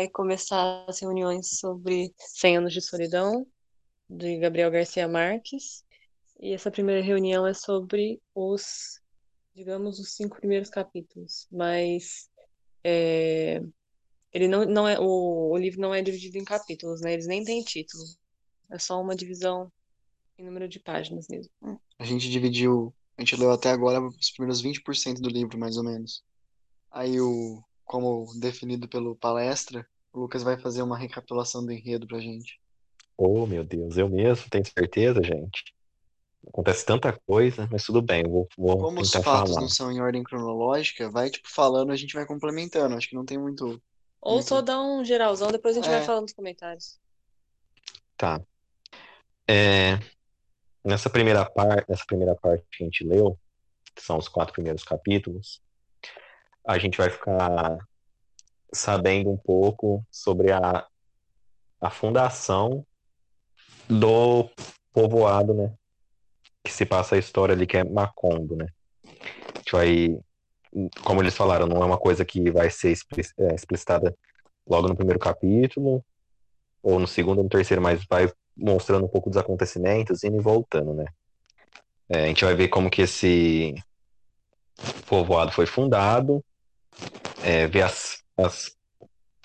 Vai começar as reuniões sobre 100 anos de solidão, de Gabriel Garcia Marques. E essa primeira reunião é sobre os, digamos, os cinco primeiros capítulos. Mas é, ele não, não é, o, o livro não é dividido em capítulos, né? Eles nem têm título. É só uma divisão em número de páginas mesmo. A gente dividiu, a gente leu até agora os primeiros 20% do livro, mais ou menos. Aí, o, como definido pelo palestra, o Lucas vai fazer uma recapitulação do enredo pra gente. Oh, meu Deus, eu mesmo tenho certeza, gente. Acontece tanta coisa, mas tudo bem, eu vou, vou Como os tentar fatos falar. não são em ordem cronológica, vai, tipo, falando, a gente vai complementando. Acho que não tem muito. Ou muito... só dá um geralzão, depois a gente vai É. falando nos comentários. Tá. É, nessa primeira parte, nessa primeira parte que a gente leu, que são os quatro primeiros capítulos, a gente vai ficar sabendo um pouco sobre a, a fundação do povoado, né? Que se passa a história ali, que é Macondo, né? A gente vai, como eles falaram, não é uma coisa que vai ser é, explicitada logo no primeiro capítulo, ou no segundo ou no terceiro, mas vai mostrando um pouco dos acontecimentos, indo e voltando, né? É, a gente vai ver como que esse povoado foi fundado, é, ver as, as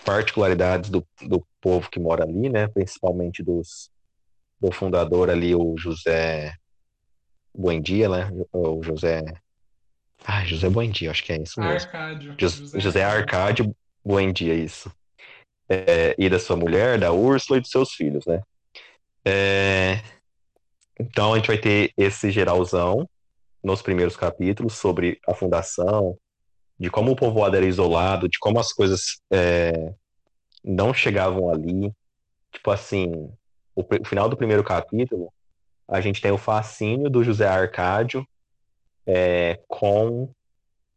particularidades do, do povo que mora ali, né? Principalmente dos, do fundador ali, o José Buendia, né? O José... Ah, José Buendia, acho que é isso mesmo. Arcádio. Jos- José Arcádio Buendia, isso. É, e da sua mulher, da Úrsula e dos seus filhos, né? É, então a gente vai ter esse geralzão nos primeiros capítulos sobre a fundação, de como o povoado era isolado, de como as coisas é, não chegavam ali. Tipo assim, o, o final do primeiro capítulo, a gente tem o fascínio do José Arcádio é, com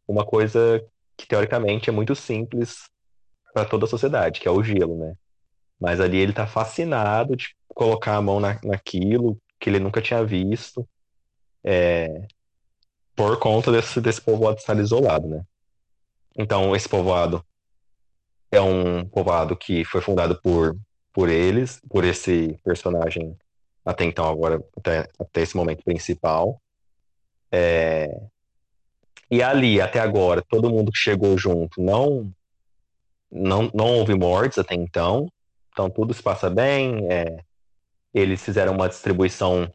uma coisa que teoricamente é muito simples para toda a sociedade, que é o gelo, né? Mas ali ele tá fascinado de colocar a mão na, naquilo que ele nunca tinha visto, é, por conta desse, desse povoado estar isolado, né? Então, esse povoado é um povoado que foi fundado por, por eles, por esse personagem até então, agora, até, até esse momento principal. É, e ali, até agora, todo mundo que chegou junto não, não, não houve mortes até então, então tudo se passa bem. é, eles fizeram uma distribuição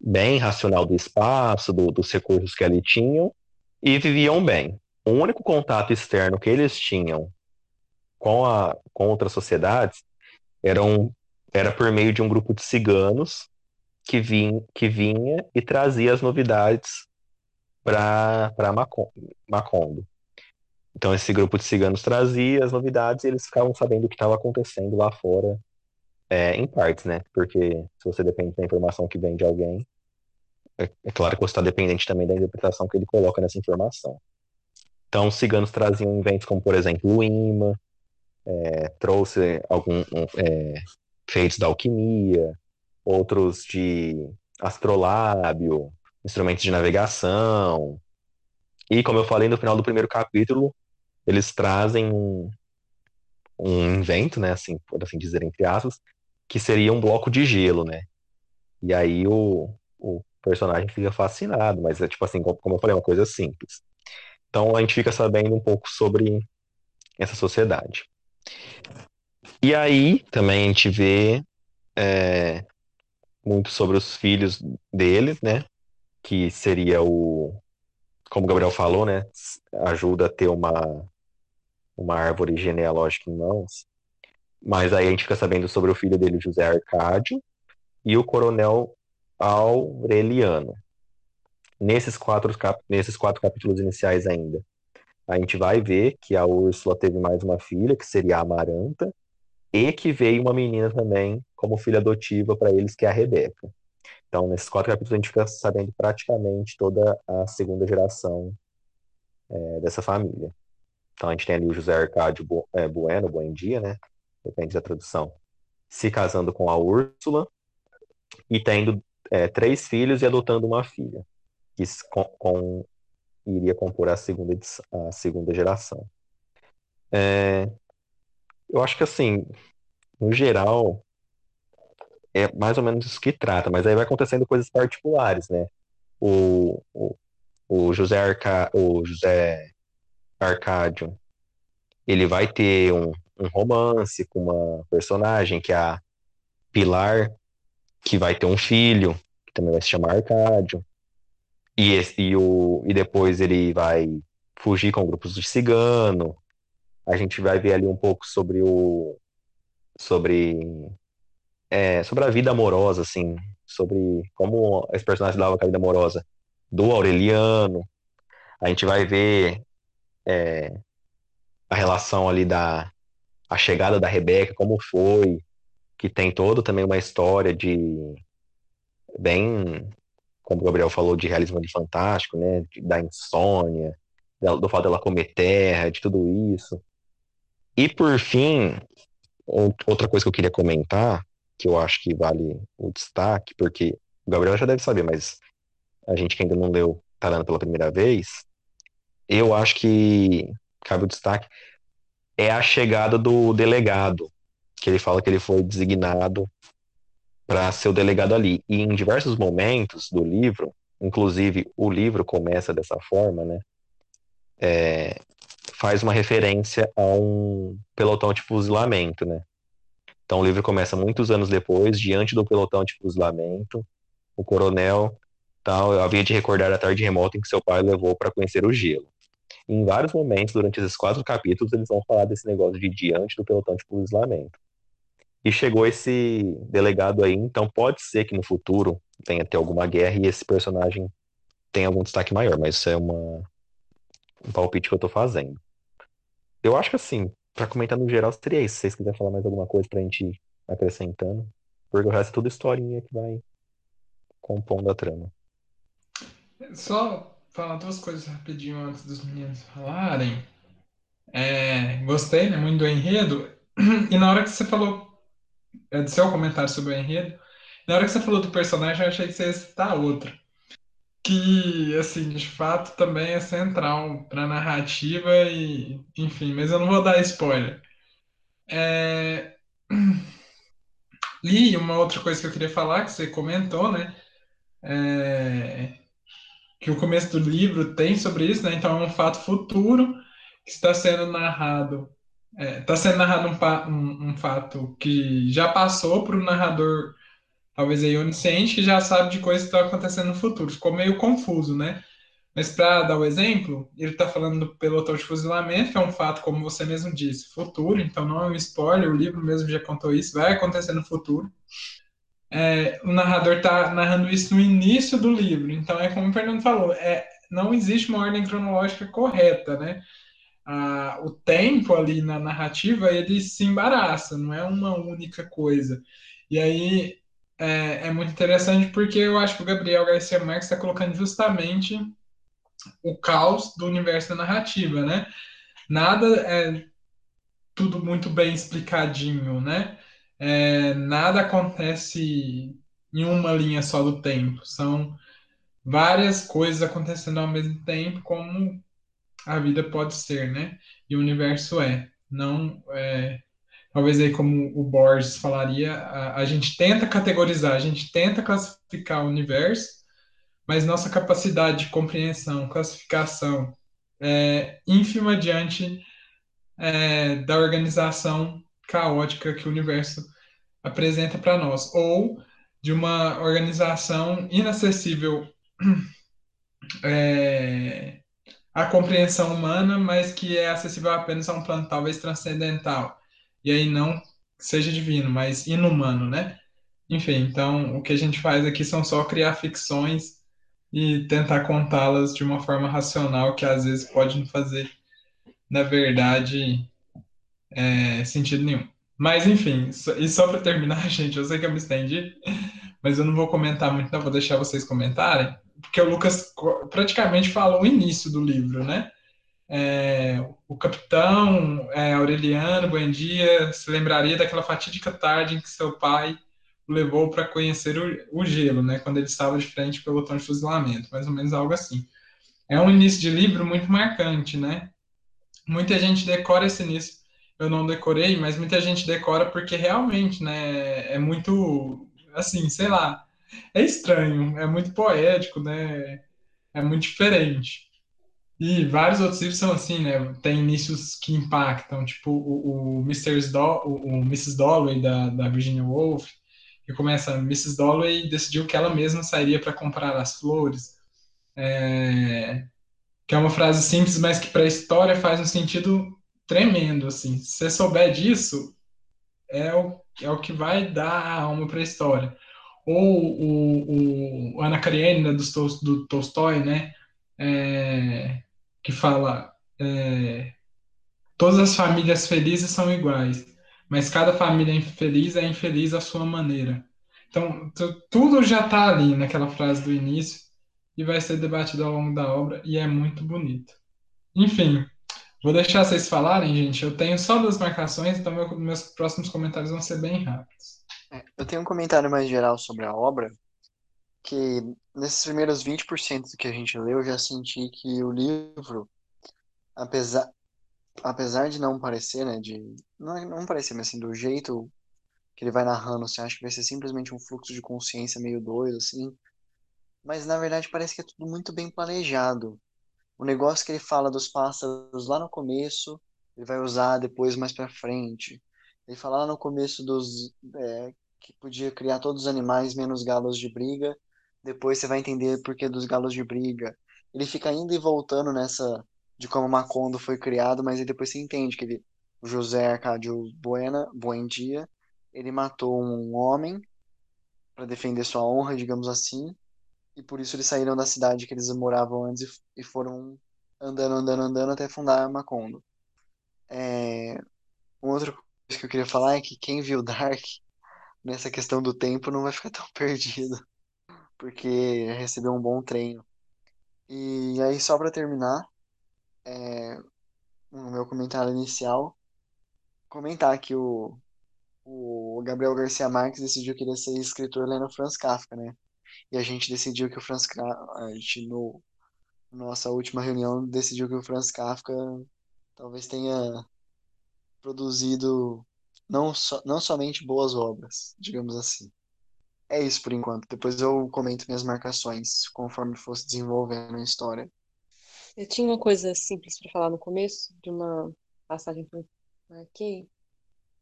bem racional do espaço, do- dos recursos que ali tinham, e viviam bem. O único contato externo que eles tinham com, a, com outras sociedades era, por meio de um grupo de ciganos que, vim, que vinha e trazia as novidades para Macondo. Então, esse grupo de ciganos trazia as novidades e eles ficavam sabendo o que estava acontecendo lá fora, é, em partes, né? Porque se você depende da informação que vem de alguém, é, é claro que você está dependente também da interpretação que ele coloca nessa informação. Então, os ciganos traziam inventos como, por exemplo, o imã, é, trouxe algum um, é, feitos da alquimia, outros de astrolábio, instrumentos de navegação. E, como eu falei no final do primeiro capítulo, eles trazem um, um invento, né, assim, por assim dizer, entre aspas, que seria um bloco de gelo, né? E aí o, o personagem fica fascinado, mas é tipo assim, como como eu falei, é uma coisa simples. Então a gente fica sabendo um pouco sobre essa sociedade. E aí também a gente vê é, muito sobre os filhos deles, né? Que seria o, como o Gabriel falou, né? Ajuda a ter uma, uma árvore genealógica em mãos. Mas aí a gente fica sabendo sobre o filho dele, José Arcádio, e o coronel Aureliano. Nesses quatro, cap... Nesses quatro capítulos iniciais ainda. a gente vai ver que a Úrsula teve mais uma filha, que seria a Amaranta, e que veio uma menina também como filha adotiva para eles, que é a Rebeca. Então, nesses quatro capítulos, a gente fica sabendo praticamente toda a segunda geração é, dessa família. Então, a gente tem ali o José Arcádio é, Bueno, Buendia, né? Depende da tradução. Se casando com a Úrsula e tendo é, três filhos e adotando uma filha, que com, com iria compor a segunda, a segunda geração. É, eu acho que, assim, no geral, é mais ou menos isso que trata, mas aí vai acontecendo coisas particulares, né? O, o, o José, Arca, o José Arcádio, ele vai ter um, um romance com uma personagem que é a Pilar, que vai ter um filho, que também vai se chamar Arcádio. E, esse, e, o, e depois ele vai fugir com grupos de cigano. A gente vai ver ali um pouco sobre o sobre é, sobre a vida amorosa, assim, sobre como esse personagem dava com a vida amorosa do Aureliano. A gente vai ver é, a relação ali da a chegada da Rebeca, como foi, que tem todo também uma história de bem como o Gabriel falou, de realismo de fantástico, né? Da insônia, do fato dela comer terra, de tudo isso. E por fim, outra coisa que eu queria comentar, que eu acho que vale o destaque, porque o Gabriel já deve saber, mas a gente que ainda não leu, lendo pela primeira vez, eu acho que cabe o destaque, é a chegada do delegado, que ele fala que ele foi designado para ser o delegado ali. E em diversos momentos do livro, inclusive o livro começa dessa forma, né? É, faz uma referência a um pelotão de fuzilamento, né? Então o livro começa muitos anos depois, diante do pelotão de fuzilamento, o coronel tal havia de recordar a tarde remota em que seu pai levou para conhecer o gelo. Em vários momentos, durante esses quatro capítulos, eles vão falar desse negócio de diante do pelotão de fuzilamento. E chegou esse delegado aí, então pode ser que no futuro venha ter alguma guerra e esse personagem tenha algum destaque maior, mas isso é uma, um palpite que eu tô fazendo. Eu acho que assim, para comentar no geral, seria isso. Se vocês quiserem falar mais alguma coisa pra gente ir acrescentando, porque o resto é tudo historinha que vai compondo a trama. Só falar duas coisas rapidinho antes dos meninos falarem. É, gostei né, muito do enredo. E na hora que você falou do seu comentário sobre o enredo. Na hora que você falou do personagem, eu achei que você ia citar outro. Que, assim, de fato também é central para a narrativa e, enfim, mas eu não vou dar spoiler. É... E uma outra coisa que eu queria falar, que você comentou, né? É... Que o começo do livro tem sobre isso, né? Então é um fato futuro que está sendo narrado Está é, tá sendo narrado um, um, um, fato que já passou para o narrador, talvez aí onisciente, que já sabe de coisas que estão acontecendo no futuro. Ficou meio confuso, né? Mas para dar o exemplo, ele está falando do pelotão de fuzilamento, que é um fato, como você mesmo disse, futuro, então não é um spoiler, o livro mesmo já contou isso, vai acontecer no futuro. É, o narrador está narrando isso no início do livro, então é como o Fernando falou, é, não existe uma ordem cronológica correta, né? A, o tempo ali na narrativa ele se embaraça, não é uma única coisa. E aí é, é muito interessante porque eu acho que o Gabriel Garcia Marques está colocando justamente o caos do universo da narrativa, né? Nada é tudo muito bem explicadinho, né? É, nada acontece em uma linha só do tempo. São várias coisas acontecendo ao mesmo tempo, como a vida pode ser, né? E o universo é. Não é, talvez aí como o Borges falaria, a, a, gente tenta categorizar, a gente tenta classificar o universo, mas nossa capacidade de compreensão, classificação é ínfima diante é, da organização caótica que o universo apresenta para nós, ou de uma organização inacessível é, a compreensão humana, mas que é acessível apenas a um plano talvez transcendental. E aí não seja divino, mas inumano, né? Enfim, então o que a gente faz aqui são só criar ficções e tentar contá-las de uma forma racional que às vezes pode não fazer na verdade, é, sentido nenhum. Mas, enfim, e só para terminar, gente, eu sei que eu me estendi, mas eu não vou comentar muito, não, vou deixar vocês comentarem, porque o Lucas praticamente falou o início do livro, né? É, o capitão é, Aureliano Buendia se lembraria daquela fatídica tarde em que seu pai o levou para conhecer o, o, gelo, né, quando ele estava de frente pelo botão de fuzilamento, mais ou menos algo assim. É um início de livro muito marcante, né? Muita gente decora esse início. Eu não decorei, mas muita gente decora porque realmente, né, é muito assim, sei lá, é estranho, é muito poético, né? É muito diferente. E vários outros livros são assim, né? Tem inícios que impactam, tipo o, o, Mr. Do, o, o Mrs. Dalloway da, da Virginia Woolf, que começa, Mrs. Dalloway decidiu que ela mesma sairia para comprar as flores. É, que é uma frase simples, mas que para a história faz um sentido tremendo, assim. Se você souber disso, é o, é o que vai dar a alma para a história. Ou o, o Ana Karenina do, do Tolstói, né? É, que fala é, todas as famílias felizes são iguais, mas cada família infeliz é infeliz à sua maneira. Então, tudo já está ali naquela frase do início e vai ser debatido ao longo da obra e é muito bonito. Enfim, vou deixar vocês falarem, gente. Eu tenho só duas marcações, então meu, meus próximos comentários vão ser bem rápidos. É, eu tenho um comentário mais geral sobre a obra, que nesses primeiros 20% que a gente leu, eu já senti que o livro, apesar, apesar de não parecer, né, de, não, não parecer, mas assim, do jeito que ele vai narrando, você acha que vai ser simplesmente um fluxo de consciência meio doido, assim, mas na verdade parece que é tudo muito bem planejado. O negócio que ele fala dos pássaros lá no começo, ele vai usar depois mais para frente. Ele fala lá no começo dos é, que podia criar todos os animais menos galos de briga, depois você vai entender por que dos galos de briga. Ele fica indo e voltando nessa de como Macondo foi criado, mas aí depois você entende que ele, José Arcádio Buena, Buendia, ele matou um homem para defender sua honra, digamos assim, e por isso eles saíram da cidade que eles moravam antes e, foram andando, andando, andando até fundar Macondo. É... Uma outra coisa que eu queria falar é que quem viu Dark nessa questão do tempo não vai ficar tão perdido porque recebeu um bom treino. E aí, só para terminar, é, meu comentário inicial, comentar que o, o Gabriel Garcia Marques decidiu que ele ia ser escritor lendo Franz Kafka, né? E a gente decidiu que o Franz Kafka, a gente no nossa última reunião decidiu que o Franz Kafka talvez tenha produzido não, so, não somente boas obras, digamos assim. É isso por enquanto. Depois eu comento minhas marcações conforme fosse desenvolvendo a história. Eu tinha uma coisa simples para falar no começo, de uma passagem que eu marquei,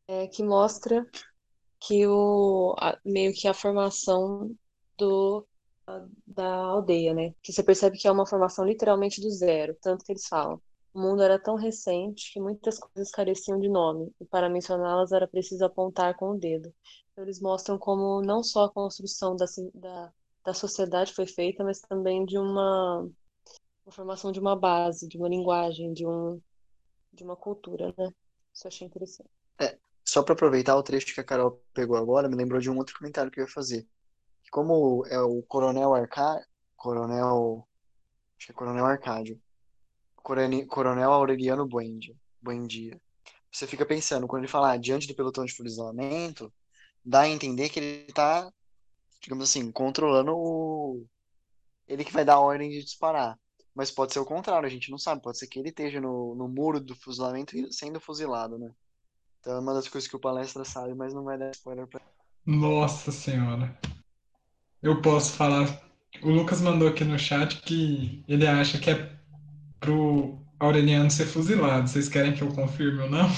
é, que mostra que o, a, meio que a formação do, a, da aldeia, né? Que você percebe que é uma formação literalmente do zero, tanto que eles falam. O mundo era tão recente que muitas coisas careciam de nome, e para mencioná-las era preciso apontar com o dedo. Então, eles mostram como não só a construção da, da, da sociedade foi feita, mas também de uma, uma formação de uma base, de uma linguagem, de, um, de uma cultura, né? Isso eu achei interessante. É, só para aproveitar o trecho que a Carol pegou agora, me lembrou de um outro comentário que eu ia fazer. Como é o Coronel Arcá, Coronel, acho que é Coronel Arcádio, Coronel Aureliano Buendia, Buendia. Você fica pensando, quando ele fala ah, diante do pelotão de fuzilamento, dá a entender que ele tá, digamos assim, controlando o. Ele que vai dar a ordem de disparar. Mas pode ser o contrário, a gente não sabe. Pode ser que ele esteja no, no muro do fuzilamento sendo fuzilado, né? Então é uma das coisas que o palestra sabe, mas não vai dar spoiler pra. Nossa senhora. Eu posso falar. O Lucas mandou aqui no chat que ele acha que é pro Aureliano ser fuzilado. Vocês querem que eu confirme ou não?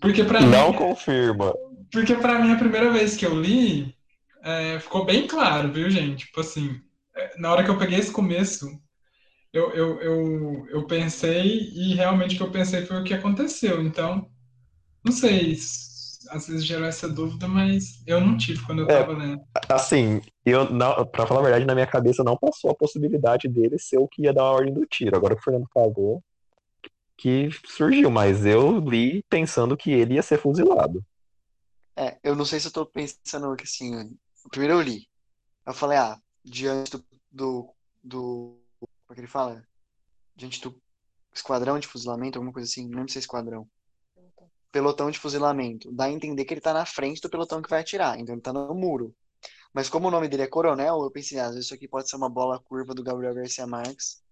Porque para Não mim, confirma. Porque para mim, a primeira vez que eu li, é, ficou bem claro, viu, gente? Tipo assim, é, na hora que eu peguei esse começo, eu, eu, eu, eu pensei e realmente o que eu pensei foi o que aconteceu. Então, não sei, às vezes gerou essa dúvida, mas eu não tive quando eu é, tava lendo. Assim, eu não, pra falar a verdade, na minha cabeça não passou a possibilidade dele ser o que ia dar a ordem do tiro. Agora o Fernando falou, que surgiu, mas eu li pensando que ele ia ser fuzilado. É, eu não sei se eu tô pensando que assim, primeiro eu li. Eu falei, ah, diante do, do, do como é que ele fala? Diante do esquadrão de fuzilamento, alguma coisa assim, não lembro se é esquadrão. Pelotão de fuzilamento. Dá a entender que ele tá na frente do pelotão que vai atirar, então ele tá no muro. Mas como o nome dele é Coronel, eu pensei, ah, às vezes isso aqui pode ser uma bola curva do Gabriel Garcia Marques.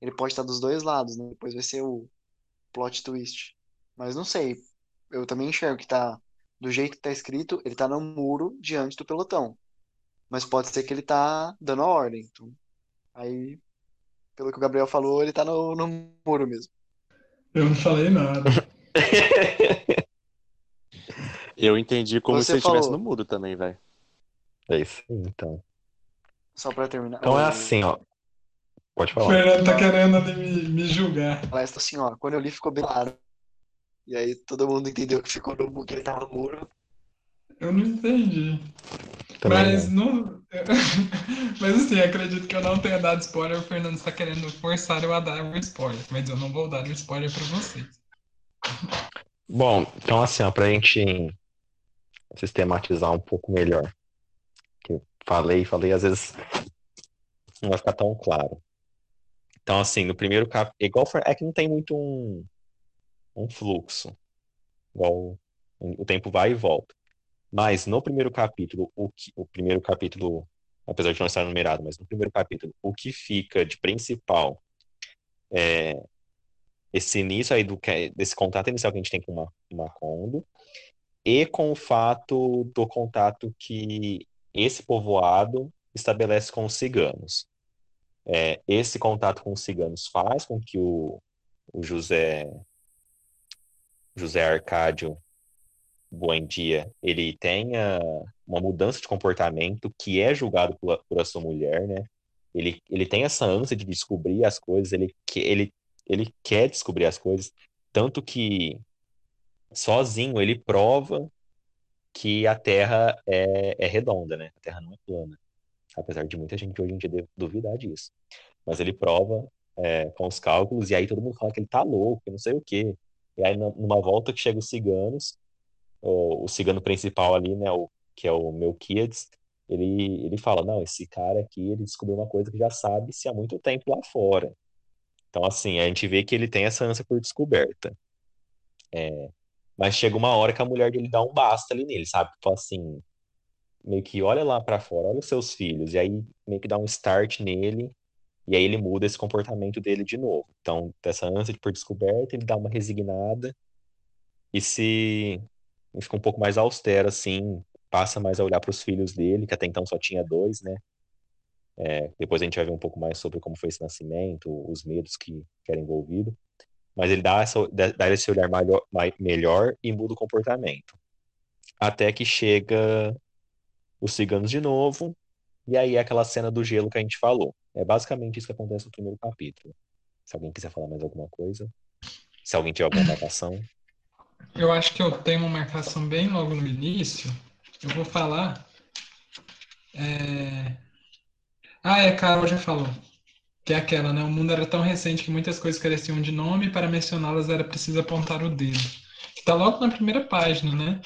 Ele pode estar dos dois lados, né? Depois vai ser o plot twist. Mas não sei. Eu também enxergo que tá do jeito que tá escrito, ele tá no muro diante do pelotão. Mas pode ser que ele tá dando a ordem. Então, aí, pelo que o Gabriel falou, ele tá no, no muro mesmo. Eu não falei nada. Eu entendi como Você se ele estivesse falou. no muro também, velho. É isso, aí, então. Só pra terminar. Então é O- assim, ó. Pode O falar. Fernando tá querendo ali me, me julgar. palestra assim, ó, quando eu li ficou bem claro. E aí todo mundo entendeu que ficou no muro, que ele tava no muro. Eu não entendi. Também Mas não. Mas assim, acredito que eu não tenha dado spoiler. O Fernando está querendo forçar eu a dar um spoiler. Mas eu não vou dar um spoiler pra vocês. Bom, então assim, ó, pra gente sistematizar um pouco melhor. Que eu falei, falei, às vezes não vai ficar tão claro. Então, assim, no primeiro capítulo, igual foi- é que não tem muito um, um fluxo. Igual o tempo vai e volta. Mas no primeiro capítulo, o, que, o primeiro capítulo, apesar de não estar numerado, mas no primeiro capítulo, o que fica de principal é esse início aí do que- desse contato inicial que a gente tem com uma Kondo e com o fato do contato que esse povoado estabelece com os ciganos. É, esse contato com os ciganos faz com que o, o José José Arcádio Buendia ele tenha uma mudança de comportamento que é julgado por, por a sua mulher, né? Ele, ele tem essa ânsia de descobrir as coisas, ele, que- ele, ele quer descobrir as coisas, tanto que sozinho ele prova que a Terra é, é redonda, né? A Terra não é plana. Apesar de muita gente hoje em dia duvidar disso. Mas ele prova é, com os cálculos, e aí todo mundo fala que ele tá louco, não sei o quê. E aí, numa volta que chega os ciganos, o, o cigano principal ali, né, o, que é o Melquiades, ele, ele fala, não, esse cara aqui, ele descobriu uma coisa que já sabe-se há muito tempo lá fora. Então, assim, a gente vê que ele tem essa ânsia por descoberta. É, mas chega uma hora que a mulher dele dá um basta ali nele, sabe? Fala assim, meio que olha lá pra fora, olha os seus filhos, e aí meio que dá um start nele, e aí ele muda esse comportamento dele de novo. Então, dessa ânsia por descoberta, ele dá uma resignada e se e fica um pouco mais austero, assim, passa mais a olhar para os filhos dele, que até então só tinha dois, né? É, depois a gente vai ver um pouco mais sobre como foi esse nascimento, os medos que, que era envolvido. Mas ele dá, essa, dá esse olhar mai- melhor e muda o comportamento. Até que chega os ciganos de novo, e aí é aquela cena do gelo que a gente falou. É basicamente isso que acontece no primeiro capítulo. Se alguém quiser falar mais alguma coisa, se alguém tiver alguma marcação. Eu acho que eu tenho uma marcação bem logo no início. Eu vou falar. é, Ah, é, Carol já falou. Que é aquela, né? O mundo era tão recente que muitas coisas careciam de nome e para mencioná-las era preciso apontar o dedo. Que tá logo na primeira página, né?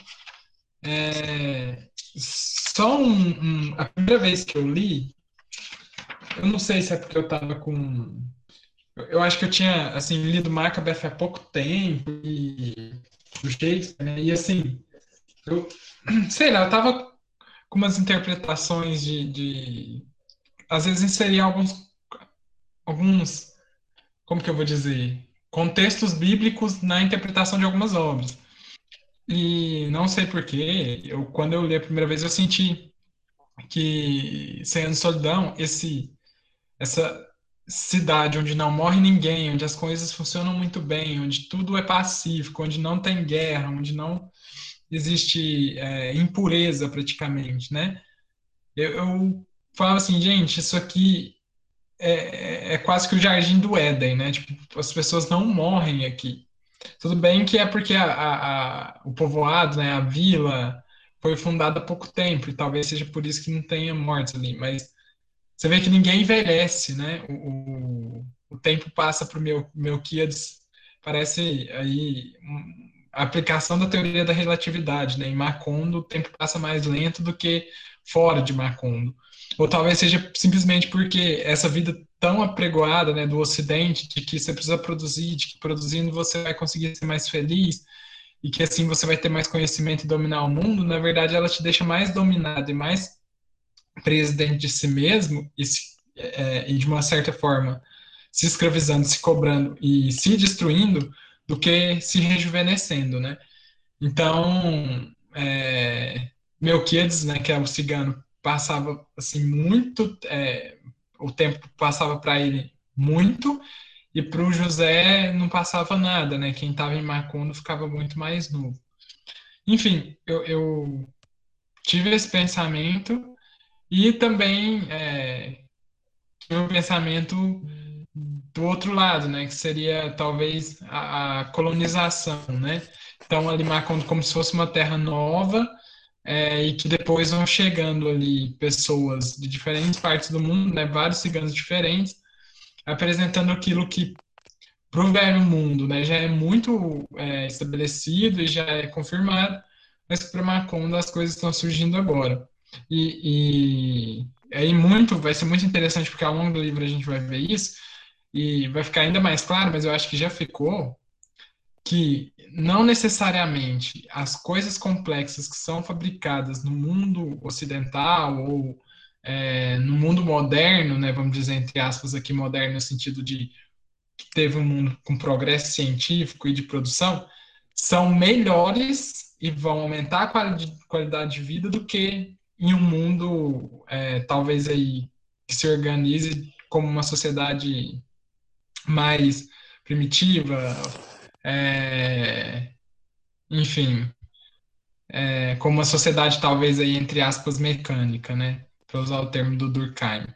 É, Só um, um- A primeira vez que eu li, eu não sei se é porque eu tava com. Eu acho que eu tinha, assim, lido Macbeth há pouco tempo e do Shakespeare, né? E assim, eu sei lá, eu tava com umas interpretações de, de às vezes inserir alguns alguns, como que eu vou dizer, contextos bíblicos na interpretação de algumas obras. E não sei por quê, eu quando eu li a primeira vez eu senti que de Solidão, esse essa cidade onde não morre ninguém, onde as coisas funcionam muito bem, onde tudo é pacífico, onde não tem guerra, onde não existe é, impureza praticamente, né? Eu, eu falo assim, gente, isso aqui é, é- é quase que o jardim do Éden, né? Tipo, as pessoas não morrem aqui. Tudo bem que é porque a, a- a- o povoado, né, a vila, foi fundada há pouco tempo, e talvez seja por isso que não tenha mortes ali, mas você vê que ninguém envelhece, né? O, o, o tempo passa para o meu, Melquíades parece aí a aplicação da teoria da relatividade, né? Em Macondo, o tempo passa mais lento do que fora de Macondo. Ou talvez seja simplesmente porque essa vida tão apregoada, né, do Ocidente, de que você precisa produzir, de que produzindo você vai conseguir ser mais feliz, e que assim você vai ter mais conhecimento e dominar o mundo, na verdade ela te deixa mais dominado e mais preso dentro de si mesmo e, se, é, e de uma certa forma se escravizando, se cobrando e se destruindo do que se rejuvenescendo, né? Então, é, Melquiades, né, que é o cigano, passava assim muito, é, o tempo passava para ele muito e para o José não passava nada, né? Quem estava em Macondo ficava muito mais novo. Enfim, eu, eu tive esse pensamento e também é, tive um pensamento do outro lado, né? Que seria talvez a, a colonização, né? Então ali Macondo como se fosse uma terra nova é, e que depois vão chegando ali pessoas de diferentes partes do mundo, né? Vários ciganos diferentes apresentando aquilo que para o velho mundo né, já é muito é, estabelecido e já é confirmado, mas para Macondo as coisas estão surgindo agora. E, e aí muito, vai ser muito interessante porque ao longo do livro a gente vai ver isso e vai ficar ainda mais claro, mas eu acho que já ficou que não necessariamente. As coisas complexas que são fabricadas no mundo ocidental ou é, no mundo moderno, né, vamos dizer entre aspas aqui moderno no sentido de que teve um mundo com progresso científico e de produção, são melhores e vão aumentar a qualidade de vida do que em um mundo é, talvez aí que se organize como uma sociedade mais primitiva, é, enfim, é, como uma sociedade talvez aí entre aspas mecânica, né? para usar o termo do Durkheim.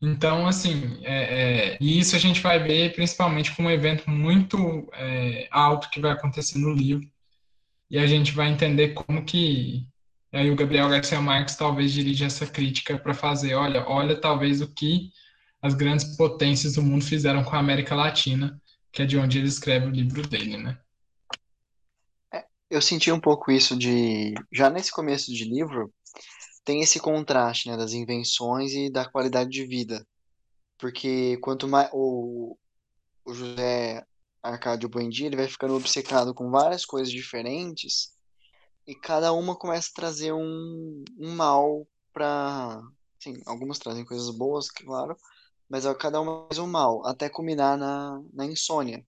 Então, assim, é, é, e isso a gente vai ver principalmente com um evento muito é, alto que vai acontecer no livro, e a gente vai entender como que aí o Gabriel Garcia Marques talvez dirija essa crítica para fazer, olha, olha talvez o que as grandes potências do mundo fizeram com a América Latina, que é de onde ele escreve o livro dele, né? É, eu senti um pouco isso de já nesse começo de livro, tem esse contraste, né, das invenções e da qualidade de vida. Porque quanto mais o, o José Arcádio Buendia, ele vai ficando obcecado com várias coisas diferentes e cada uma começa a trazer um, um mal para, sim, algumas trazem coisas boas, claro, mas cada uma traz um mal, até culminar na, na insônia.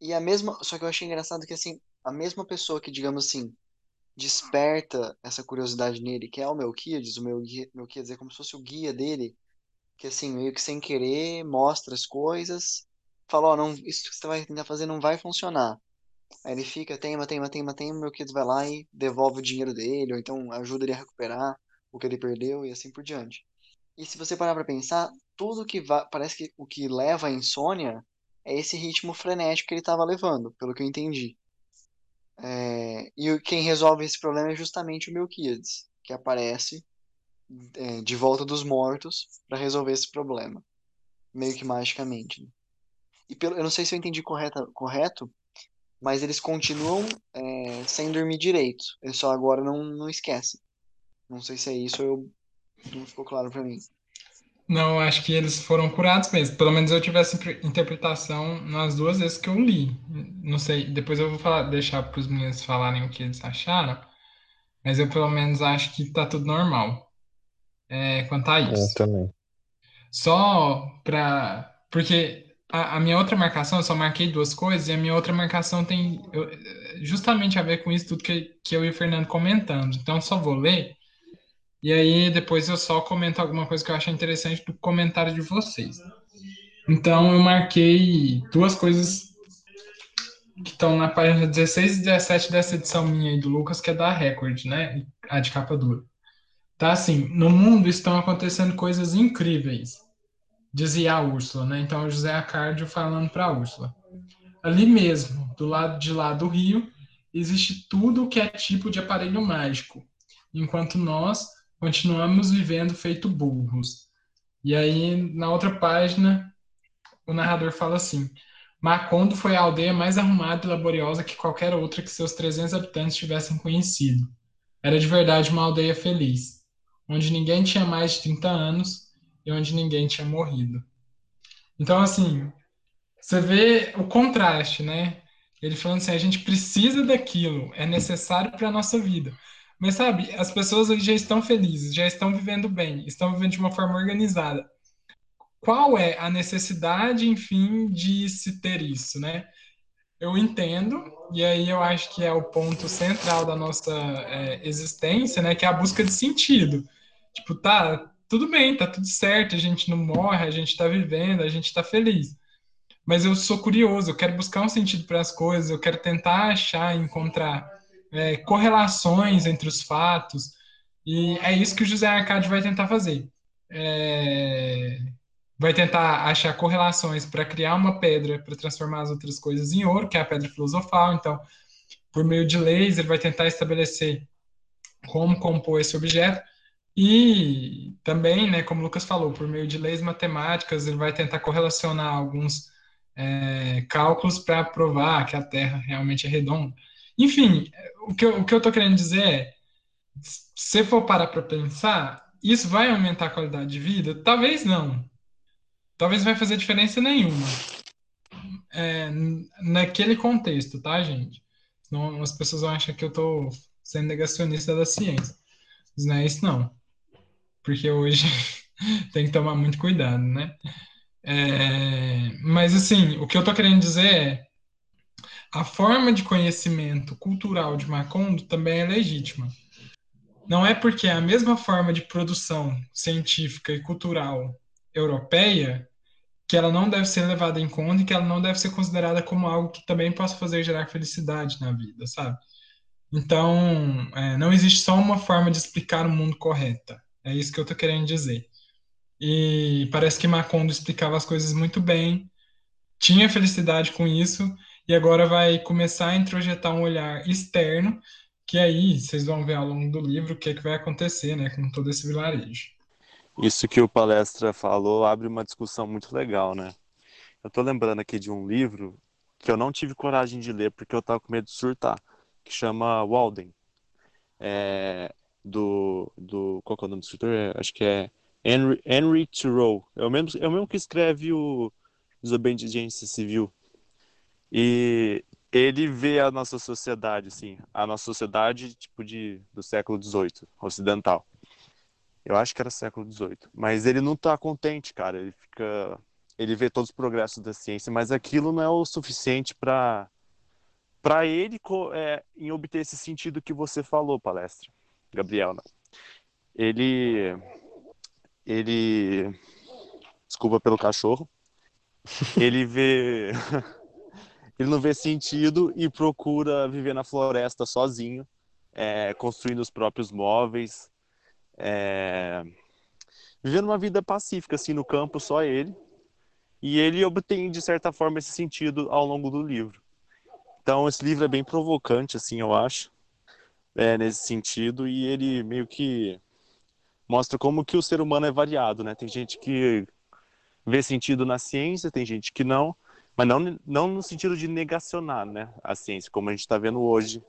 E a mesma, só que eu achei engraçado que assim, a mesma pessoa que, digamos assim, desperta essa curiosidade nele, que é o Melquiades, o Melquiades é como se fosse o guia dele, que assim, meio que sem querer mostra as coisas, fala, ó, isso que você vai tentar fazer não vai funcionar. Aí ele fica, teima, teima, teima, teima, o Melquiades vai lá e devolve o dinheiro dele, ou então ajuda ele a recuperar o que ele perdeu e assim por diante. E se você parar para pensar, tudo que vai, parece que o que leva à insônia é esse ritmo frenético que ele estava levando, pelo que eu entendi. É, e quem resolve esse problema é justamente o Melquiades, que aparece é, de volta dos mortos para resolver esse problema, meio que magicamente. Né? E pelo, eu não sei se eu entendi correto, correto mas eles continuam é, sem dormir direito. Eles só agora não, não esquecem. Não sei se é isso, eu não ficou claro para mim. Não, acho que eles foram curados mesmo. Pelo menos eu tive essa interpretação nas duas vezes que eu li. Não sei, depois eu vou falar, deixar para os meninos falarem o que eles acharam, mas eu pelo menos acho que tá tudo normal. É, quanto a isso. Eu também. Só para. Porque a, a, minha outra marcação, eu só marquei duas coisas, e a minha outra marcação tem eu, justamente a ver com isso tudo que, que eu e o Fernando comentamos. Então, só vou ler e aí depois eu só comento alguma coisa que eu acho interessante do comentário de vocês. Então eu marquei duas coisas que estão na página 16 e 17 dessa edição minha aí do Lucas, que é da Record, né? A de capa dura. Tá assim, no mundo estão acontecendo coisas incríveis, dizia a Úrsula, né? Então o José Acárdio falando para a Úrsula. Ali mesmo, do lado de lá do rio, existe tudo que é tipo de aparelho mágico, enquanto nós continuamos vivendo feito burros. E aí, na outra página, o narrador fala assim: Macondo foi a aldeia mais arrumada e laboriosa que qualquer outra que seus 300 habitantes tivessem conhecido. Era de verdade uma aldeia feliz, onde ninguém tinha mais de 30 anos e onde ninguém tinha morrido. Então, assim, você vê o contraste, né? Ele falando assim, a gente precisa daquilo, é necessário para a nossa vida. Mas sabe, as pessoas já estão felizes, já estão vivendo bem, estão vivendo de uma forma organizada. Qual é a necessidade, enfim, de se ter isso, né? Eu entendo, e aí eu acho que é o ponto central da nossa é, existência, né? Que é a busca de sentido. Tipo, tá, tudo bem, tá tudo certo, a gente não morre, a gente tá vivendo, a gente tá feliz. Mas eu sou curioso, eu quero buscar um sentido para as coisas, eu quero tentar achar, encontrar é, correlações entre os fatos, e é isso que o José Arcade vai tentar fazer. É, vai tentar achar correlações para criar uma pedra para transformar as outras coisas em ouro, que é a pedra filosofal. Então, por meio de leis, ele vai tentar estabelecer como compor esse objeto. E também, né, como o Lucas falou, por meio de leis matemáticas, ele vai tentar correlacionar alguns é, cálculos para provar que a Terra realmente é redonda. Enfim, o que eu, o que eu tô querendo dizer é, se for parar para pensar, isso vai aumentar a qualidade de vida? Talvez não. Talvez vai fazer diferença nenhuma. É, naquele contexto, tá, gente? As pessoas vão achar que eu tô sendo negacionista da ciência. Mas não é isso, não. Porque hoje tem que tomar muito cuidado, né? É, mas, assim, o que eu tô querendo dizer é a forma de conhecimento cultural de Macondo também é legítima. Não é porque é a mesma forma de produção científica e cultural europeia que ela não deve ser levada em conta e que ela não deve ser considerada como algo que também possa fazer gerar felicidade na vida, sabe? Então, é, não existe só uma forma de explicar o mundo correta. É isso que eu estou querendo dizer. E parece que Macondo explicava as coisas muito bem, tinha felicidade com isso, e agora vai começar a introjetar um olhar externo, que aí vocês vão ver ao longo do livro o que, é que vai acontecer né, com todo esse vilarejo. Isso que o palestra falou abre uma discussão muito legal, né? Eu tô lembrando aqui de um livro que eu não tive coragem de ler porque eu tava com medo de surtar, que chama Walden. É, do, do. Qual é o nome do escritor? É, acho que é Henry, Henry Thoreau. É o, mesmo, é o mesmo que escreve o Desobediência Civil. E ele vê a nossa sociedade, assim, a nossa sociedade tipo de do século XVIII, ocidental. Eu acho que era século XVIII. Mas ele não está contente, cara. Ele fica, ele vê todos os progressos da ciência, mas aquilo não é o suficiente para para ele é, em obter esse sentido que você falou, palestra, Gabriel. Né? Ele ele desculpa pelo cachorro. Ele vê ele não vê sentido e procura viver na floresta sozinho, é, construindo os próprios móveis, é, vivendo uma vida pacífica assim no campo, só ele. E ele obtém de certa forma esse sentido ao longo do livro. Então esse livro é bem provocante, assim, eu acho, é, nesse sentido, e ele meio que mostra como que o ser humano é variado, né? Tem gente que vê sentido na ciência, tem gente que não, mas não, não no sentido de negacionar né, a ciência, como a gente está vendo hoje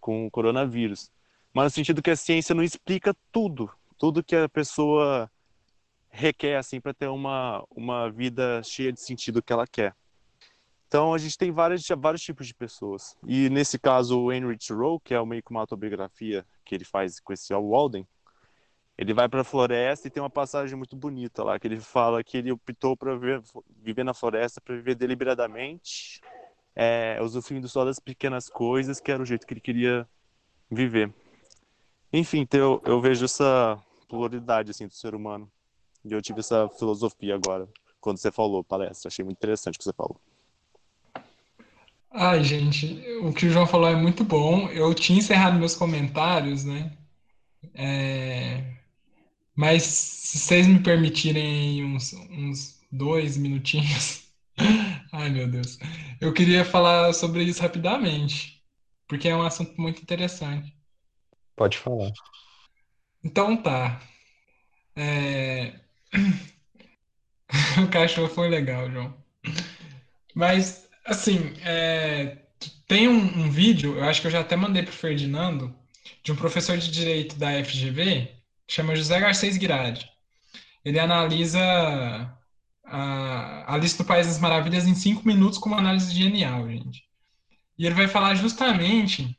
com o coronavírus, mas no sentido que a ciência não explica tudo, tudo que a pessoa requer assim para ter uma, uma vida cheia de sentido que ela quer. Então a gente tem vários, vários tipos de pessoas. E nesse caso o Henry Thoreau, que é meio que uma autobiografia que ele faz com esse Walden, ele vai para a floresta e tem uma passagem muito bonita lá, que ele fala que ele optou para viver na floresta, para viver deliberadamente, é, usufruindo só das pequenas coisas, que era o jeito que ele queria viver. Enfim, então eu, eu vejo essa pluralidade assim, do ser humano. E eu tive essa filosofia agora, quando você falou, palestra. Achei muito interessante o que você falou. Ai, gente, o que o João falou é muito bom. Eu tinha encerrado meus comentários, né? É... Mas se vocês me permitirem uns, uns dois minutinhos. Ai, meu Deus. Eu queria falar sobre isso rapidamente, porque é um assunto muito interessante. Pode falar. Então tá. É... o cachorro foi legal, João. Mas Assim, é, tem um, um vídeo, eu acho que eu já até mandei para o Ferdinando, de um professor de direito da FGV, chama José Garcês Guiradi. Ele analisa a, a lista do País das Maravilhas em cinco minutos com uma análise genial, gente. E ele vai falar justamente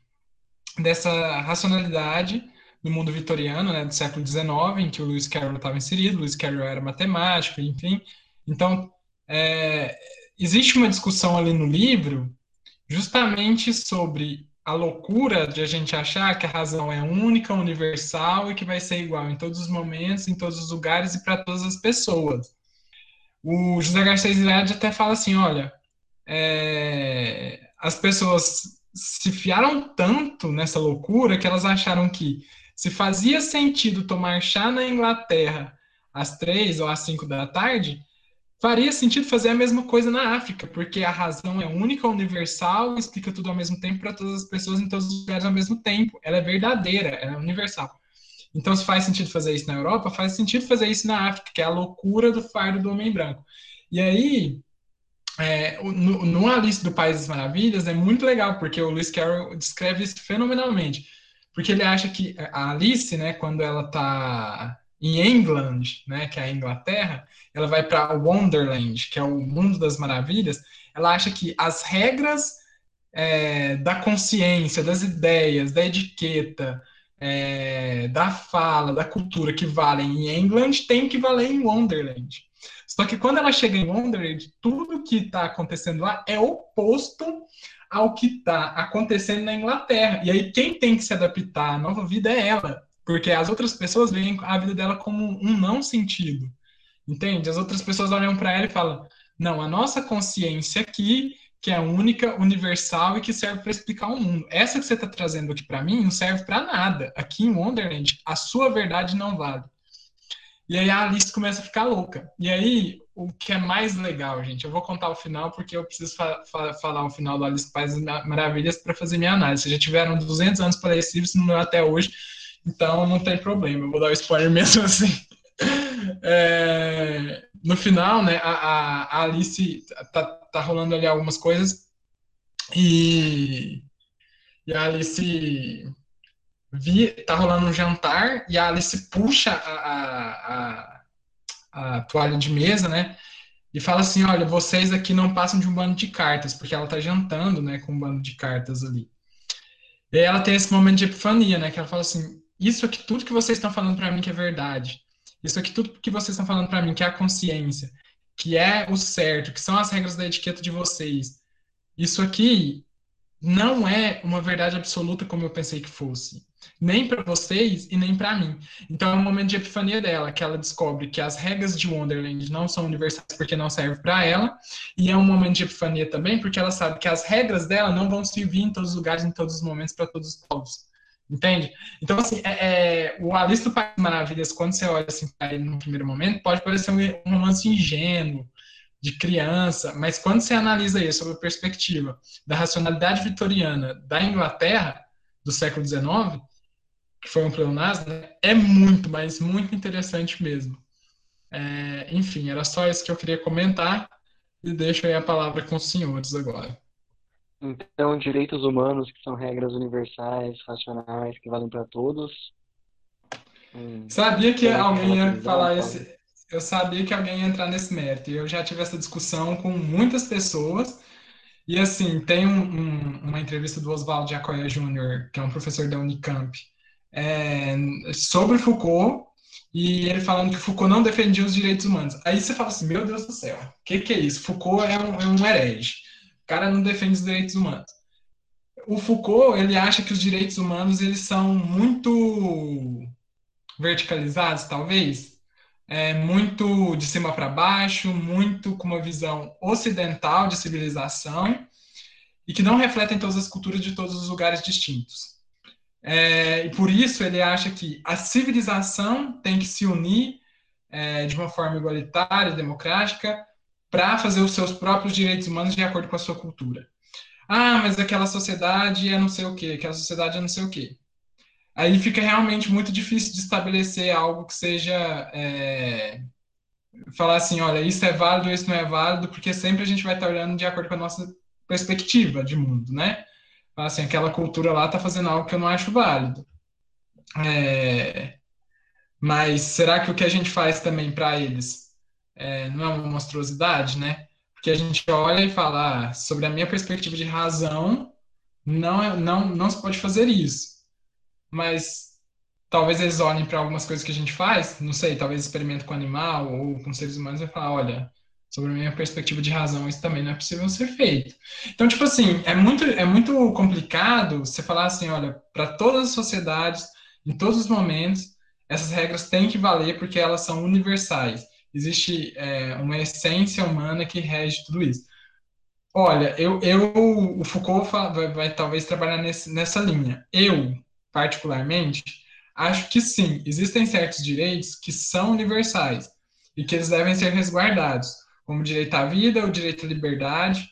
dessa racionalidade no mundo vitoriano, né, do século XIX, em que o Lewis Carroll estava inserido, Lewis Carroll era matemático, enfim. Então, é, existe uma discussão ali no livro justamente sobre a loucura de a gente achar que a razão é única, universal e que vai ser igual em todos os momentos, em todos os lugares e para todas as pessoas. O José Garcês Ilhade até fala assim, olha, é, as pessoas se fiaram tanto nessa loucura que elas acharam que se fazia sentido tomar chá na Inglaterra às três ou às cinco da tarde, faria sentido fazer a mesma coisa na África, porque a razão é única, universal, explica tudo ao mesmo tempo para todas as pessoas em todos os lugares ao mesmo tempo. Ela é verdadeira, ela é universal. Então, se faz sentido fazer isso na Europa, faz sentido fazer isso na África, que é a loucura do fardo do homem branco. E aí, é, no, no Alice do País das Maravilhas, é muito legal, porque o Lewis Carroll descreve isso fenomenalmente. Porque ele acha que a Alice, né, quando ela está em England, né, que é a Inglaterra, ela vai para Wonderland, que é o mundo das maravilhas. Ela acha que as regras é, da consciência, das ideias, da etiqueta, é, da fala, da cultura que valem em England tem que valer em Wonderland. Só que quando ela chega em Wonderland, tudo que está acontecendo lá é oposto ao que está acontecendo na Inglaterra. E aí quem tem que se adaptar à nova vida é ela. Porque as outras pessoas veem a vida dela como um não sentido. Entende? As outras pessoas olham para ela e falam: não, a nossa consciência aqui, que é única, universal e que serve para explicar o mundo. Essa que você está trazendo aqui para mim não serve para nada. Aqui em Wonderland, a sua verdade não vale. E aí a Alice começa a ficar louca. E aí, o que é mais legal, gente, eu vou contar o final porque eu preciso fa fa falar o final do Alice Paz Maravilhas para fazer minha análise. Já tiveram 200 anos para esse livro, se não até hoje. Então não tem problema, eu vou dar o spoiler mesmo assim. É, no final, né, a, a, Alice tá, tá rolando ali algumas coisas e, e a Alice vi, tá rolando um jantar e a Alice puxa a, a, a, toalha de mesa, né, e fala assim, olha, vocês aqui não passam de um bando de cartas, porque ela tá jantando, né, com um bando de cartas ali. E ela tem esse momento de epifania, né, que ela fala assim, isso aqui, tudo que vocês estão falando para mim que é verdade. Isso aqui, tudo que vocês estão falando para mim que é a consciência, que é o certo, que são as regras da etiqueta de vocês. Isso aqui não é uma verdade absoluta como eu pensei que fosse. Nem para vocês e nem para mim. Então é um momento de epifania dela, que ela descobre que as regras de Wonderland não são universais porque não servem para ela. E é um momento de epifania também porque ela sabe que as regras dela não vão servir em todos os lugares, em todos os momentos, para todos os povos. Entende? Então, assim, é, é, o Alice do País Maravilhas, quando você olha assim para ele no primeiro momento, pode parecer um, um romance ingênuo, de criança, mas quando você analisa isso sob a perspectiva da racionalidade vitoriana da Inglaterra do século XIX, que foi um pleonasmo, né, é muito, mas muito interessante mesmo. É, enfim, era só isso que eu queria comentar e deixo aí a palavra com os senhores agora. Então, direitos humanos, que são regras universais, racionais, que valem para todos. Hum, sabia que alguém ia falar esse. Eu sabia que alguém ia entrar nesse mérito. Eu já tive essa discussão com muitas pessoas. E assim, tem um, um, uma entrevista do Oswaldo Jacoya Jr., que é um professor da Unicamp, é, sobre Foucault, e ele falando que Foucault não defendia os direitos humanos. Aí você fala assim, meu Deus do céu, o que, que é isso? Foucault é um, é um herege. Cara não defende os direitos humanos. O Foucault, ele acha que os direitos humanos eles são muito verticalizados, talvez, é, muito de cima para baixo, muito com uma visão ocidental de civilização e que não refletem todas as culturas de todos os lugares distintos. É, e por isso ele acha que a civilização tem que se unir é, de uma forma igualitária, democrática, para fazer os seus próprios direitos humanos de acordo com a sua cultura. Ah, mas aquela sociedade é não sei o quê, aquela sociedade é não sei o quê. Aí fica realmente muito difícil de estabelecer algo que seja é, falar assim, olha, isso é válido, isso não é válido, porque sempre a gente vai estar olhando de acordo com a nossa perspectiva de mundo, né? Assim, aquela cultura lá tá fazendo algo que eu não acho válido. É, mas será que o que a gente faz também para eles é, não é uma monstruosidade, né? Porque a gente olha e fala, ah, sobre a minha perspectiva de razão, não, é, não, não se pode fazer isso. Mas talvez eles olhem para algumas coisas que a gente faz, não sei, talvez experimento com animal ou com seres humanos e falar, olha, sobre a minha perspectiva de razão, isso também não é possível ser feito. Então, tipo assim, é muito, é muito complicado você falar assim, olha, para todas as sociedades, em todos os momentos, essas regras têm que valer porque elas são universais. Existe é, uma essência humana que rege tudo isso. Olha, eu, eu o Foucault vai, vai talvez trabalhar nesse, nessa linha. Eu, particularmente, acho que sim, existem certos direitos que são universais e que eles devem ser resguardados, como o direito à vida, o direito à liberdade,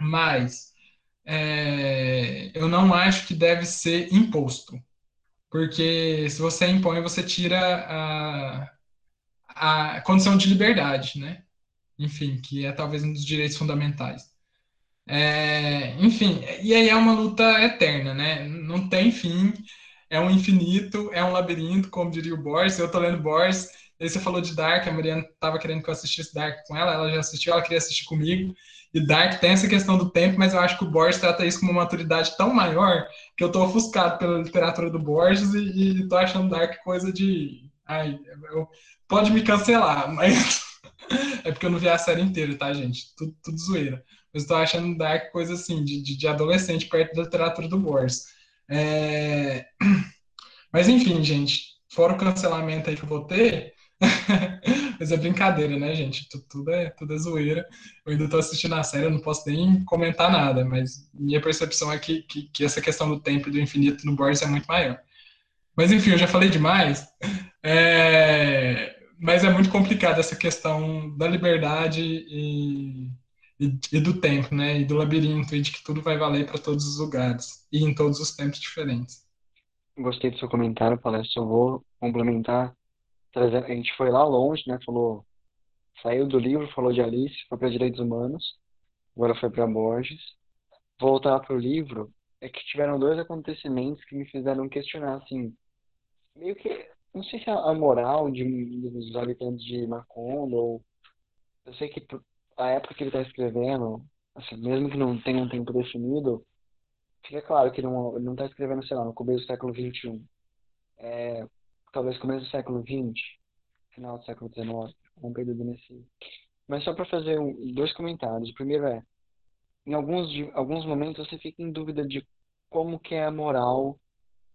mas é, eu não acho que deve ser imposto, porque se você impõe, você tira a, a condição de liberdade, né? enfim, que é talvez um dos direitos fundamentais. É, enfim, e aí é uma luta eterna, né? Não tem fim, é um infinito, é um labirinto, como diria o Borges. Eu tô lendo Borges, aí você falou de Dark, a Mariana estava querendo que eu assistisse Dark com ela, ela já assistiu, ela queria assistir comigo. E Dark tem essa questão do tempo, mas eu acho que o Borges trata isso com uma maturidade tão maior que eu tô ofuscado pela literatura do Borges e, e tô achando Dark coisa de. Ai, eu, pode me cancelar, mas é porque eu não vi a série inteira, tá, gente? Tudo, tudo zoeira. Mas tô achando Dark coisa assim, de, de, adolescente perto da literatura do Borges. É... Mas enfim, gente, fora o cancelamento aí que eu vou ter, mas é brincadeira, né, gente? Tudo, tudo, é, tudo é zoeira. Eu ainda tô assistindo a série, eu não posso nem comentar nada, mas minha percepção é que, que, que essa questão do tempo e do infinito no Borges é muito maior. Mas enfim, eu já falei demais. É mas é muito complicado essa questão da liberdade e, e, e, do tempo, né? E do labirinto, e de que tudo vai valer para todos os lugares e em todos os tempos diferentes. Gostei do seu comentário, palestra. Eu vou complementar. A gente foi lá longe, né? Falou, saiu do livro, falou de Alice, foi para Direitos Humanos, agora foi para Borges. Voltar para o livro, é que tiveram dois acontecimentos que me fizeram questionar, assim, meio que não sei se a, moral de, dos habitantes de Macondo, ou eu sei que a época que ele está escrevendo, assim, mesmo que não tenha um tempo definido, fica claro que ele não está escrevendo, sei lá, no começo do século XXI. É, talvez começo do século XX, final do século XIX, um período nesse. Mas só para fazer um, dois comentários. O primeiro é, em alguns, alguns momentos você fica em dúvida de como que é a moral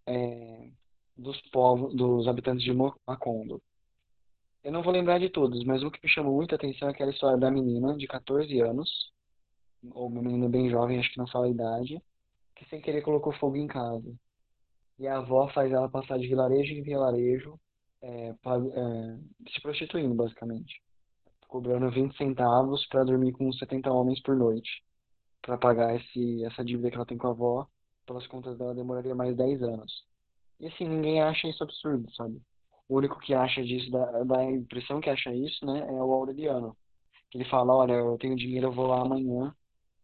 é, dos povos, dos habitantes de Macondo. Eu não vou lembrar de todos, mas o que me chamou muita atenção é aquela história da menina de 14 anos, ou uma menina bem jovem, acho que não fala a idade, que sem querer colocou fogo em casa. E a avó faz ela passar de vilarejo em vilarejo, é, pra, é, se prostituindo, basicamente. Cobrando 20 centavos para dormir com 70 homens por noite. Para pagar esse, essa dívida que ela tem com a avó, pelas contas dela demoraria mais 10 anos. E assim, ninguém acha isso absurdo, sabe? O único que acha disso, dá, dá a impressão que acha isso, né, é o Aureliano. Que ele fala, olha, eu tenho dinheiro, eu vou lá amanhã,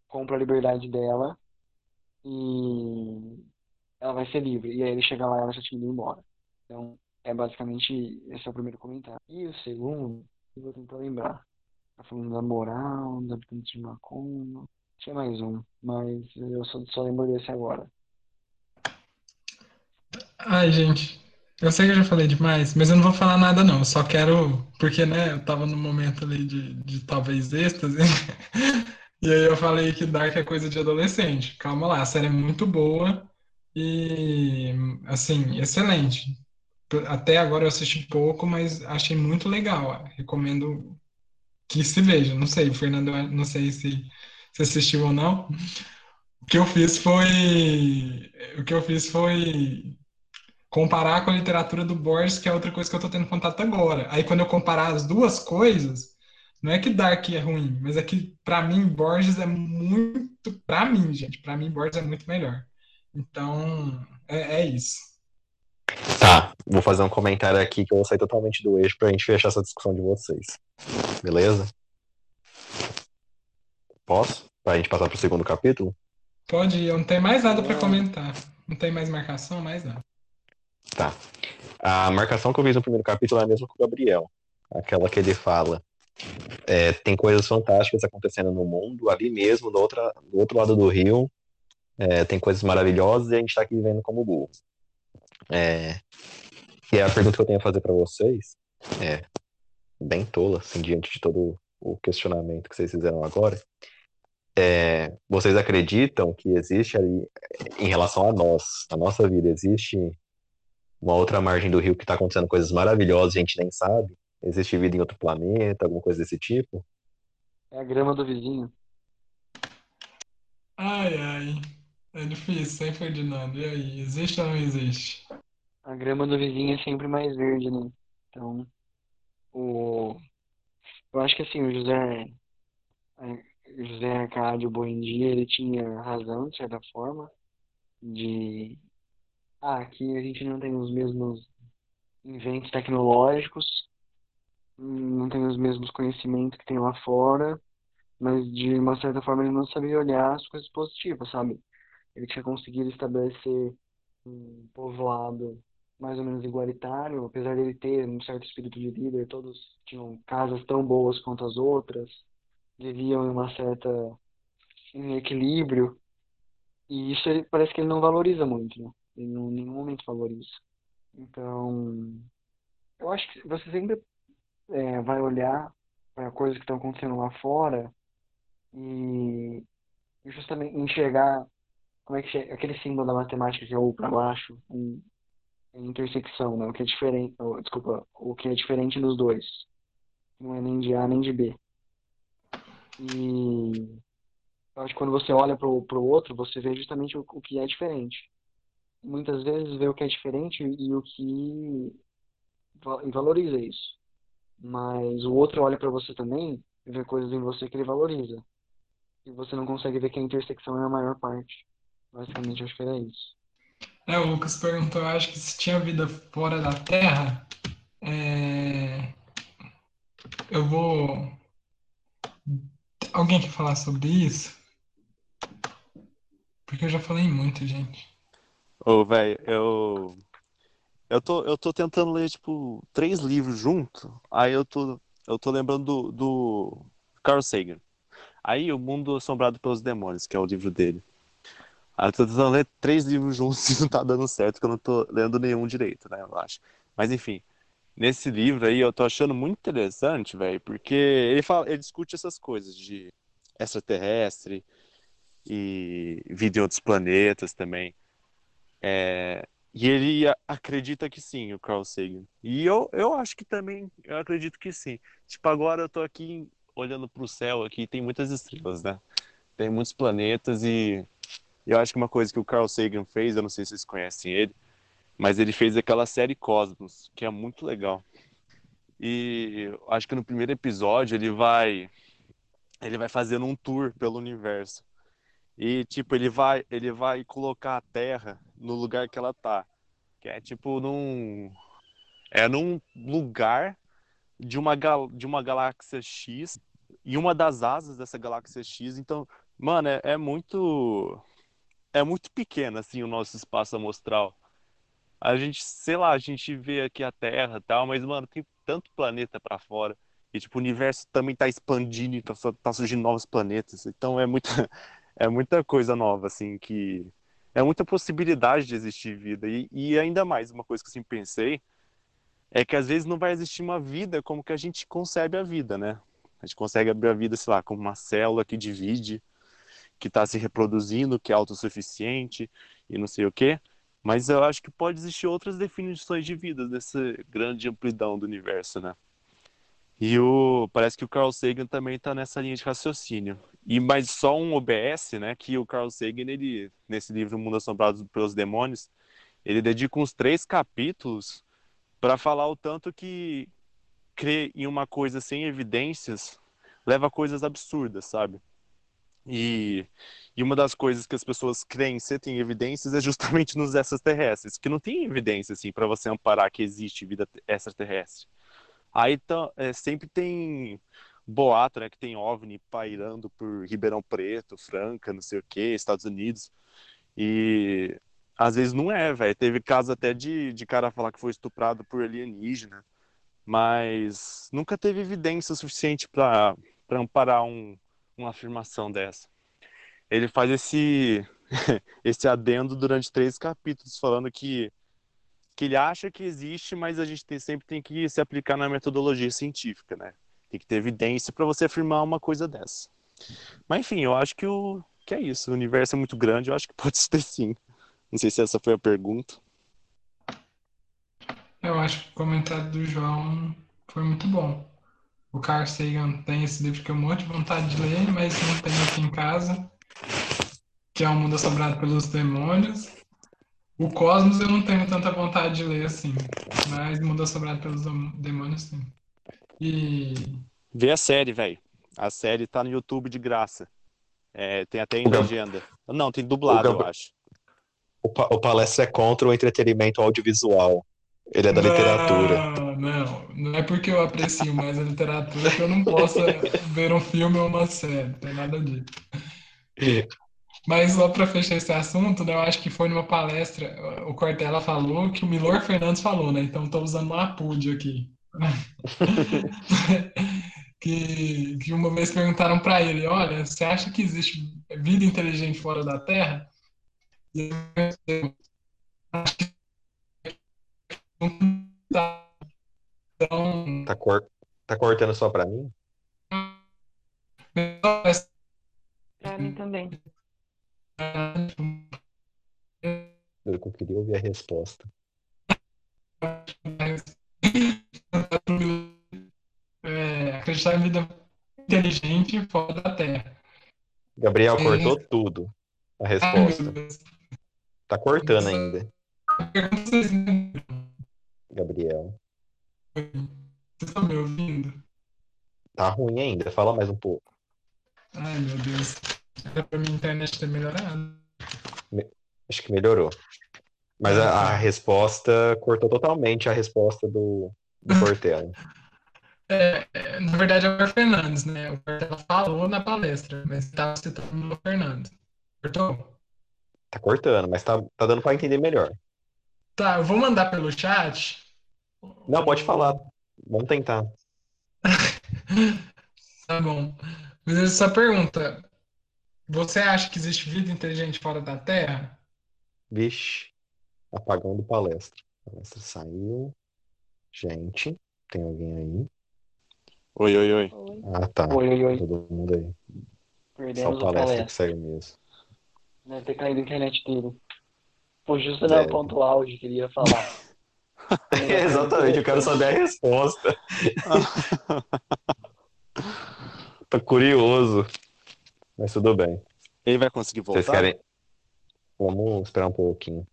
compro a liberdade dela e ela vai ser livre. E aí ele chega lá e ela já tinha ido embora. Então, é basicamente esse é o primeiro comentário. E o segundo, eu vou tentar lembrar. Tá falando da moral, da habitantes de Macomba. Tinha mais um, mas eu só, só lembro desse agora. Ai, gente, eu sei que eu já falei demais, mas eu não vou falar nada não. Eu só quero, porque, né, eu tava no momento ali de, de talvez êxtase. e aí eu falei que Dark é coisa de adolescente. Calma lá, a série é muito boa e, assim, excelente. Até agora eu assisti pouco, mas achei muito legal. Recomendo que se veja. Não sei, Fernando, não sei se, se assistiu ou não. O que eu fiz foi. O que eu fiz foi comparar com a literatura do Borges, que é outra coisa que eu estou tendo contato agora. Aí quando eu comparar as duas coisas, não é que Dark é ruim, mas é que para mim Borges é muito, para mim, gente, para mim Borges é muito melhor. Então, é, é, isso. Tá, vou fazer um comentário aqui que eu vou sair totalmente do eixo pra gente fechar essa discussão de vocês. Beleza? Posso? Pra gente passar pro segundo capítulo? Pode ir, eu não tenho mais nada pra comentar. Não tem mais marcação, mais nada. Tá. A marcação que eu fiz no primeiro capítulo é a mesma que o Gabriel. Aquela que ele fala. é, tem coisas fantásticas acontecendo no mundo, ali mesmo, do, outra, do outro lado do rio. É, tem coisas maravilhosas e a gente tá aqui vivendo como burro. É, e a pergunta que eu tenho a fazer para vocês é bem tola, assim, diante de todo o questionamento que vocês fizeram agora. É, vocês acreditam que existe ali, em relação a nós, a nossa vida, existe uma outra margem do rio que está acontecendo coisas maravilhosas e a gente nem sabe? Existe vida em outro planeta, alguma coisa desse tipo? É a grama do vizinho. Ai, ai. É difícil, hein, Ferdinando? E aí, existe ou não existe? A grama do vizinho é sempre mais verde, né? Então, o... eu acho que assim, o José, o José Arcádio Buendia, ele tinha razão, de certa forma, de... Ah, aqui a gente não tem os mesmos inventos tecnológicos, não tem os mesmos conhecimentos que tem lá fora, mas de uma certa forma ele não sabia olhar as coisas positivas, sabe? Ele tinha conseguido estabelecer um povoado mais ou menos igualitário, apesar dele ter um certo espírito de líder, todos tinham casas tão boas quanto as outras, viviam em uma certa em equilíbrio, e isso ele, parece que ele não valoriza muito, né? Em nenhum momento valoriza. Então, eu acho que você sempre é, vai olhar para coisas que estão acontecendo lá fora e justamente enxergar como é que chega, aquele símbolo da matemática que é o para baixo, um, intersecção, né? O que é diferente, oh, desculpa, o que é diferente nos dois. Não é nem de A nem de B. E eu acho que quando você olha para o outro, você vê justamente o, o que é diferente. Muitas vezes vê o que é diferente e o que e valoriza isso. Mas o outro olha para você também e vê coisas em você que ele valoriza. E você não consegue ver que a intersecção é a maior parte. Basicamente, acho que era isso. É, o Lucas perguntou, acho que se tinha vida fora da Terra, é... eu vou. Alguém quer falar sobre isso? Porque eu já falei muito, gente. Ô, velho, eu. Eu tô, eu tô tentando ler, tipo, três livros junto. Aí eu tô, eu tô lembrando do, do Carl Sagan. Aí, O Mundo Assombrado pelos Demônios, que é o livro dele. Aí eu tô tentando ler três livros juntos e não tá dando certo, porque eu não tô lendo nenhum direito, né, eu acho. Mas enfim, nesse livro aí eu tô achando muito interessante, velho, porque ele fala, ele discute essas coisas de extraterrestre e vida em outros planetas também. É, e ele acredita que sim, o Carl Sagan. E eu, eu acho que também, eu acredito que sim. Tipo, agora eu tô aqui olhando pro céu aqui, tem muitas estrelas, né? Tem muitos planetas e eu acho que uma coisa que o Carl Sagan fez, eu não sei se vocês conhecem ele, mas ele fez aquela série Cosmos, que é muito legal. E acho que no primeiro episódio ele vai ele vai fazendo um tour pelo universo. E tipo, ele vai ele vai colocar a Terra no lugar que ela tá, que é tipo num é num lugar de uma gal, de uma galáxia X e uma das asas dessa galáxia X, então, mano, é, é muito é muito pequeno assim o nosso espaço amostral. A gente, sei lá, a gente vê aqui a Terra, tal, mas mano, tem tanto planeta para fora. E tipo, o universo também tá expandindo, tá, tá surgindo novos planetas. Então é muita é muita coisa nova assim que é muita possibilidade de existir vida. E, e ainda mais, uma coisa que eu sempre pensei é que às vezes não vai existir uma vida como que a gente concebe a vida, né? A gente consegue abrir a vida, sei lá, como uma célula que divide que está se reproduzindo, que é autossuficiente e não sei o quê. Mas eu acho que pode existir outras definições de vida dessa grande amplidão do universo, né? E o parece que o Carl Sagan também está nessa linha de raciocínio. E mais só um OBS, né? Que o Carl Sagan ele nesse livro Mundo Assombrado pelos Demônios, ele dedica uns três capítulos para falar o tanto que crer em uma coisa sem evidências leva a coisas absurdas, sabe? E, e uma das coisas que as pessoas creem ser tem evidências é justamente nos extraterrestres, que não tem evidência assim para você amparar que existe vida extraterrestre. Aí então, é, sempre tem boato, né, que tem OVNI pairando por Ribeirão Preto, Franca, não sei o que, Estados Unidos. E às vezes não é, velho. Teve caso até de, de cara falar que foi estuprado por alienígena, mas nunca teve evidência suficiente para amparar um, uma afirmação dessa. Ele faz esse, esse adendo durante três capítulos, falando que, que ele acha que existe, mas a gente tem, sempre tem que se aplicar na metodologia científica, né? Tem que ter evidência para você afirmar uma coisa dessa. Mas enfim, eu acho que, o, que é isso. O universo é muito grande, eu acho que pode ser sim. Não sei se essa foi a pergunta. Eu acho que o comentário do João foi muito bom. O Carl Sagan tem esse livro que eu monte de vontade de ler, mas não tenho aqui em casa, que é O Mundo Assombrado pelos Demônios. O Cosmos eu não tenho tanta vontade de ler assim, mas O Mundo Assombrado pelos Demônios sim. E. Vê a série, velho. A série tá no YouTube de graça. É, tem até em legenda. Não, tem dublado, eu acho. O, pa o palestra é contra o entretenimento audiovisual. Ele é da não, literatura. Não, não é porque eu aprecio mais a literatura que eu não possa ver um filme ou uma série. Não tem nada disso. Mas só para fechar esse assunto, né, eu acho que foi numa palestra, o Cortella falou que o Milor Fernandes falou, né? Então estou usando um apúdio aqui. que, que uma vez perguntaram para ele, olha, você acha que existe vida inteligente fora da Terra? E eu acho que tá, então, tá, cor... tá cortando só para mim? Para mim também. Eu queria ouvir a resposta. É, acreditar em vida inteligente fora da Terra. Gabriel cortou tudo a resposta. Tá cortando ainda. Gabriel. Vocês estão me ouvindo? Tá ruim ainda, fala mais um pouco. Ai, meu Deus. Pra minha internet ter melhorado. Me... Acho que melhorou. Mas a, a, resposta cortou totalmente a resposta do, do Cortella. É, é, na verdade é o Fernandes, né? O Cortella falou na palestra, mas estava citando o Fernandes. Cortou? Tá cortando, mas tá, tá dando para entender melhor. Tá, eu vou mandar pelo chat. Não, pode falar. Vamos tentar. tá bom. Mas essa pergunta, você acha que existe vida inteligente fora da Terra? Vixe, apagão do palestra. A palestra saiu. Gente, tem alguém aí? Oi, oi, oi. Ah, tá. Oi, oi, oi. Todo mundo aí. Perdemos Só o palestra que saiu mesmo. Deve ter caído a internet dele. Pô, justo era o ponto áudio que ele ia falar. Exatamente, eu quero saber a resposta. Tô curioso. Mas tudo bem. Ele vai conseguir voltar? Vocês querem. Vamos esperar um pouquinho.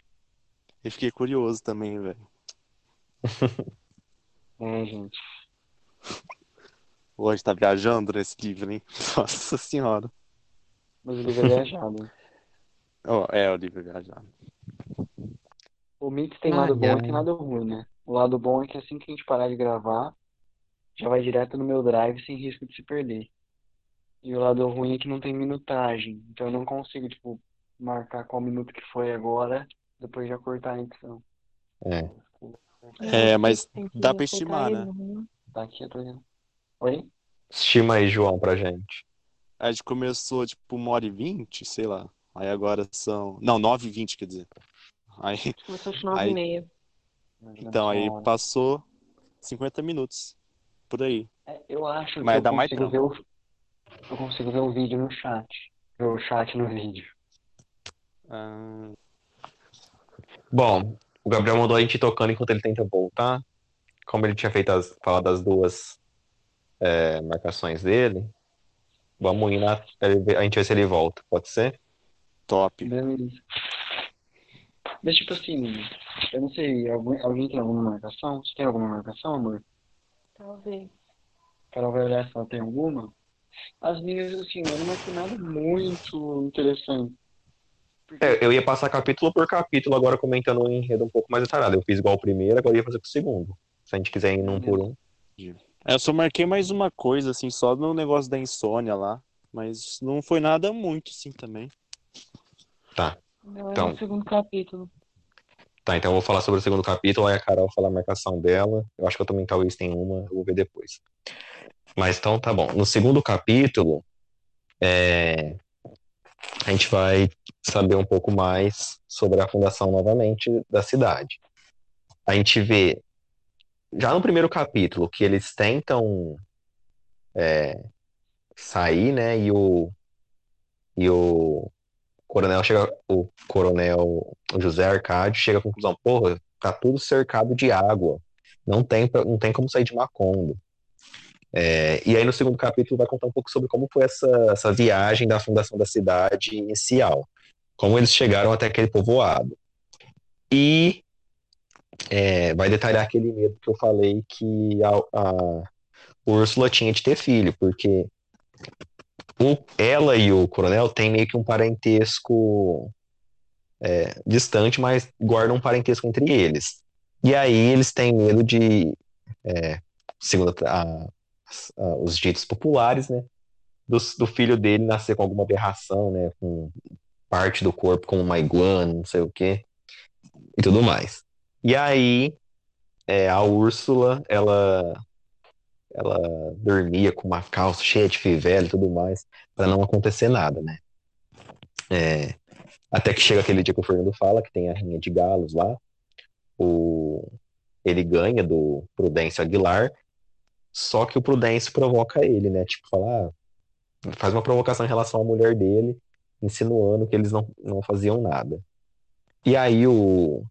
Eu fiquei curioso também, velho. é, gente. Hoje tá viajando nesse livro, hein? Nossa senhora. Mas o livro é viajado. Oh, é, o livro é viajado. O Mix tem ah, lado bom e tem lado ruim, né? O lado bom é que assim que a gente parar de gravar, já vai direto no meu drive sem risco de se perder. E o lado ruim é que não tem minutagem. Então eu não consigo, tipo, marcar qual minuto que foi agora, depois já cortar a edição. É. É, mas dá pra estimar, né? Tá aqui, eu tô vendo. Oi? Estima aí, João, pra gente. A gente começou, tipo, uma hora e vinte, sei lá. Aí agora são. Não, nove e vinte, quer dizer. Aí, Começou às nove e meia. Então, aí passou 50 minutos. Por aí. É, eu acho que Mas eu dá mais consigo ver o... Eu consigo ver o vídeo no chat. Ver o chat no vídeo. Ah, Bom, o Gabriel mandou a gente tocando enquanto ele tenta voltar. Como ele tinha feito as, falado das duas é, marcações dele, vamos ir na. A gente vê se ele volta, pode ser? top. Beleza. Mas tipo assim, eu não sei, alguém, alguém tem alguma marcação? Você tem alguma marcação, amor? Talvez. Carol vai olhar se ela tem alguma. As minhas, assim, eu não marquei nada muito interessante. É, eu ia passar capítulo por capítulo, agora comentando o enredo um pouco mais detalhado. Eu fiz igual o primeiro, agora eu ia fazer com o segundo. Se a gente quiser ir num por um. É, Eu só marquei mais uma coisa, assim, só no negócio da insônia lá. Mas não foi nada muito, assim, também. Tá. Não, é Então. no segundo capítulo. Tá, então eu vou falar sobre o segundo capítulo, aí a Carol fala a marcação dela. Eu acho que eu também talvez tenha uma, eu vou ver depois. Mas então tá bom. No segundo capítulo, é, a gente vai saber um pouco mais sobre a fundação novamente da cidade. A gente vê, já no primeiro capítulo, que eles tentam é, sair, né? E o, e o coronel chega, o coronel José Arcádio chega à conclusão, porra, tá tudo cercado de água. Não tem, não tem como sair de Macondo. É, e aí no segundo capítulo vai contar um pouco sobre como foi essa, essa viagem da fundação da cidade inicial. Como eles chegaram até aquele povoado. E é, vai detalhar aquele medo que eu falei que a, a Úrsula tinha de ter filho, porque o- ela e o coronel têm meio que um parentesco é, distante, mas guardam um parentesco entre eles. E aí eles têm medo de, é, segundo a- a- os ditos populares, né, do, do filho dele nascer com alguma aberração, né, com parte do corpo como uma iguana, não sei o quê, e tudo mais. E aí é, a Úrsula, ela ela dormia com uma calça cheia de fivela e tudo mais, para não acontecer nada, né? É, até que chega aquele dia que o Fernando fala, que tem a rinha de galos lá, o, ele ganha do Prudêncio Aguilar, só que o Prudêncio provoca ele, né? Tipo, fala, ah, faz uma provocação em relação à mulher dele, insinuando que eles não, não faziam nada. E aí o,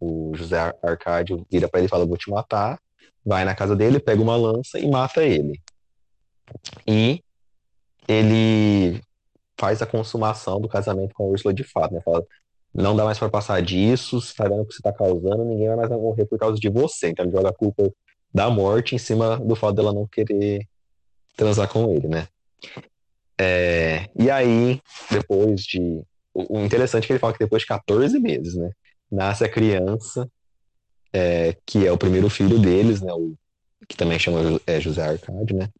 o José Ar- Arcádio vira para ele e fala, vou te matar, vai na casa dele, pega uma lança e mata ele. E ele faz a consumação do casamento com a Úrsula de fato, né? Fala, não dá mais para passar disso, você tá vendo o que você tá causando, ninguém vai mais morrer por causa de você. Então ele joga a culpa da morte em cima do fato dela não querer transar com ele, né? É, e aí, depois de. O interessante é que ele fala que depois de 14 meses, né? Nasce a criança, é, que é o primeiro filho deles, né? O, que também chama é, José Arcádio, né?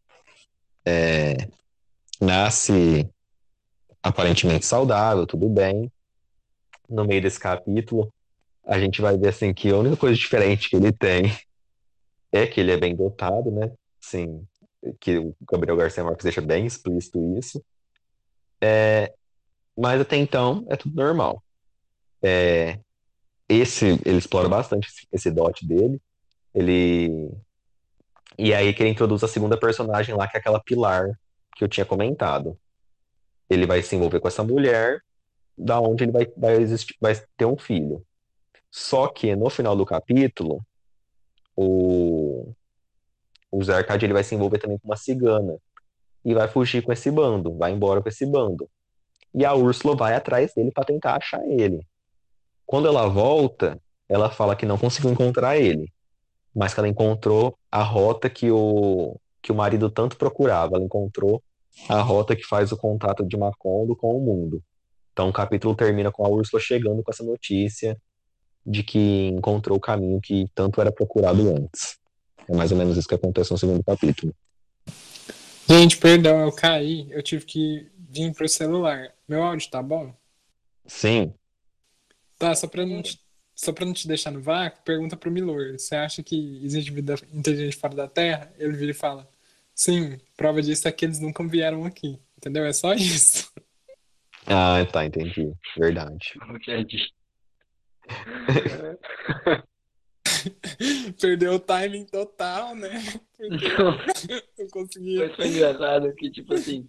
É, nasce aparentemente saudável, tudo bem. No meio desse capítulo, a gente vai ver assim que a única coisa diferente que ele tem é que ele é bem dotado, né? Sim, que o Gabriel Garcia Marques deixa bem explícito isso. É, mas até então é tudo normal. É, esse ele explora bastante esse, esse dote dele. Ele e aí que ele introduz a segunda personagem lá, que é aquela Pilar que eu tinha comentado. Ele vai se envolver com essa mulher, da onde ele vai, vai, existir, vai ter um filho. Só que no final do capítulo, o, o Arcade ele vai se envolver também com uma cigana e vai fugir com esse bando, vai embora com esse bando. E a Úrsula vai atrás dele para tentar achar ele. Quando ela volta, ela fala que não conseguiu encontrar ele, mas que ela encontrou a rota que o, que o marido tanto procurava. Ela encontrou a rota que faz o contato de Macondo com o mundo. Então o capítulo termina com a Úrsula chegando com essa notícia de que encontrou o caminho que tanto era procurado antes. É mais ou menos isso que acontece no segundo capítulo. Gente, perdão, eu caí. Eu tive que vir pro celular. Meu áudio tá bom? Sim, Tá, só pra não te, só pra não te deixar no vácuo, pergunta pro Milor. Você acha que existe vida inteligente fora da Terra? Ele vira e fala: Sim, prova disso é que eles nunca vieram aqui. Entendeu? É só isso. ah, tá, entendi. Verdade. Dia. Perdeu o timing total, né? Porque eu conseguia. Mas foi engraçado que, tipo assim,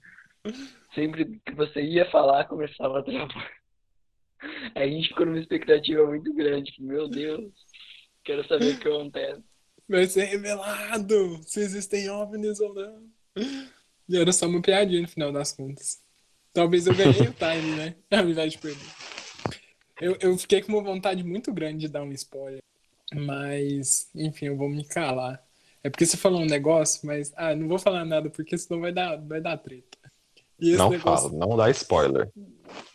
sempre que você ia falar, começava a travar. A gente ficou numa expectativa muito grande, que, meu Deus, quero saber o que acontece. Vai ser revelado se existem OVNIs ou não. E era só uma piadinha no final das contas. Talvez eu ganhei o time, né? Ao invés de perder. Eu, eu fiquei com uma vontade muito grande de dar um spoiler. Mas, enfim, eu vou me calar. É porque você falou um negócio, mas. Ah, não vou falar nada, porque senão vai dar, vai dar treta. E esse Não negócio. fala, não dá spoiler.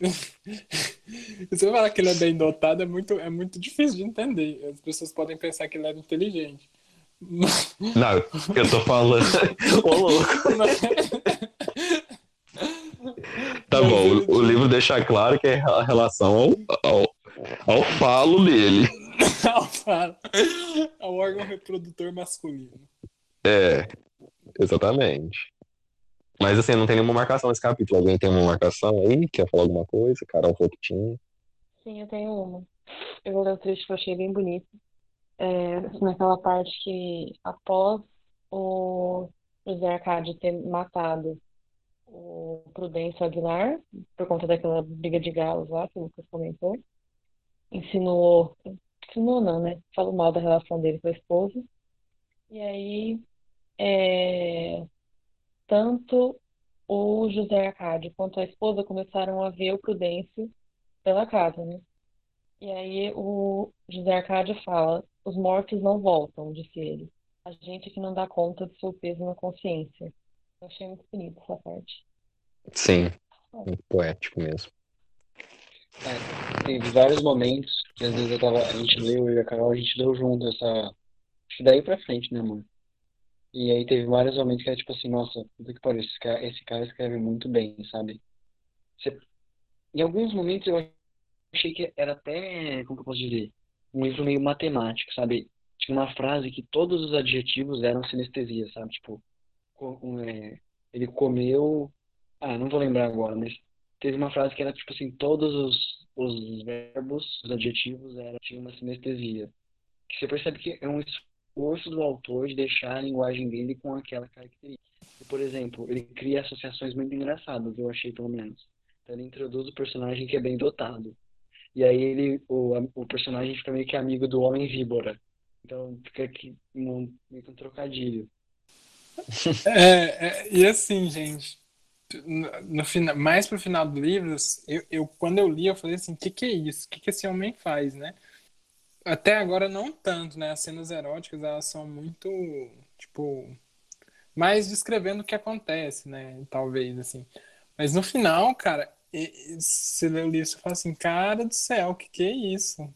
Se você falar que ele é bem dotado, é muito, é muito difícil de entender. As pessoas podem pensar que ele era inteligente. Não, eu tô falando. Ô, louco. Tá bom, o, o livro deixa claro que é a relação ao, ao, ao falo dele. Ao falo. Ao órgão reprodutor masculino. É, exatamente. Mas assim, não tem nenhuma marcação nesse capítulo. Alguém tem uma marcação aí? Quer falar alguma coisa? Carol falou que tinha. Sim, eu tenho uma. Eu vou ler o trecho que eu achei bem bonito. É, naquela parte que, após o José Arcádio ter matado o Prudêncio Aguilar, por conta daquela briga de galos lá que o Lucas comentou, insinuou, insinuou não, né? Falou mal da relação dele com a esposa. E aí, é, tanto o José Arcádio quanto a esposa começaram a ver o Prudêncio pela casa, né? E aí o José Arcádio fala: os mortos não voltam, disse ele. A gente que não dá conta do seu peso na consciência. Eu achei muito bonita essa parte. Sim, muito poético mesmo. É, teve vários momentos que às vezes eu tava, a gente leu, eu e a Carol, a gente leu junto essa. Acho que daí pra frente, né, amor? E aí teve vários momentos que era tipo assim, nossa, puta que pariu, esse cara, esse cara escreve muito bem, sabe? Você- Em alguns momentos eu achei que era até, como que eu posso dizer, um livro meio matemático, sabe? Tinha uma frase que todos os adjetivos eram sinestesia, sabe? Tipo, é, ele comeu. Ah, não vou lembrar agora, mas teve uma frase que era tipo assim, todos os, os verbos, os adjetivos, era, tinha uma sinestesia. Que você percebe que é um esforço do autor de deixar a linguagem dele com aquela característica. E, por exemplo, ele cria associações muito engraçadas, eu achei pelo menos. Então, ele introduz o personagem que é bem dotado. E aí ele, o, o personagem fica meio que amigo do homem víbora. Então fica aqui um, meio que um trocadilho. É, é, e assim, gente, no, no final, mais pro final do livro, eu, eu- quando eu li, eu falei assim, o que que é isso? O que que esse homem faz, né? Até agora não tanto, né? As cenas eróticas, elas são muito, tipo, mais descrevendo o que acontece, né? Talvez, assim. Mas no final, cara, você lê o livro e fala assim, cara do céu, o que que é isso?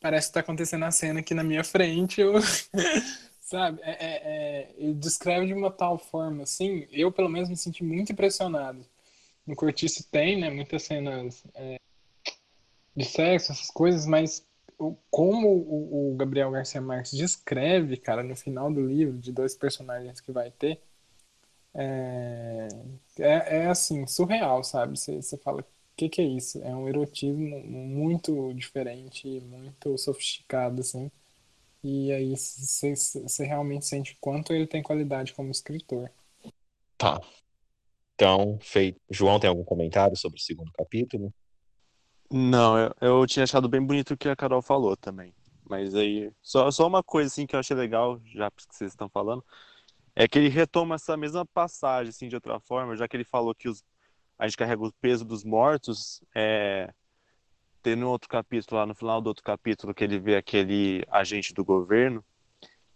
Parece que tá acontecendo a cena aqui na minha frente, eu... Sabe? É, é- é- ele descreve de uma tal forma, assim, eu pelo menos me senti muito impressionado. No Cortiço tem, né, muitas cenas é, de sexo, essas coisas, mas o- como o, o Gabriel Garcia Marques descreve, cara, no final do livro, de dois personagens que vai ter, é, é, é, assim, surreal, sabe? Você fala, o que que é isso? É um erotismo muito diferente, muito sofisticado, assim. E aí você realmente sente o quanto ele tem qualidade como escritor. Tá. Então, feito. João, tem algum comentário sobre o segundo capítulo? Não, eu, eu tinha achado bem bonito o que a Carol falou também. Mas aí, só, só uma coisa assim que eu achei legal, já que vocês estão falando, é que ele retoma essa mesma passagem assim de outra forma, já que ele falou que os, a gente carrega o peso dos mortos, é, tem no outro capítulo, lá no final do outro capítulo, que ele vê aquele agente do governo,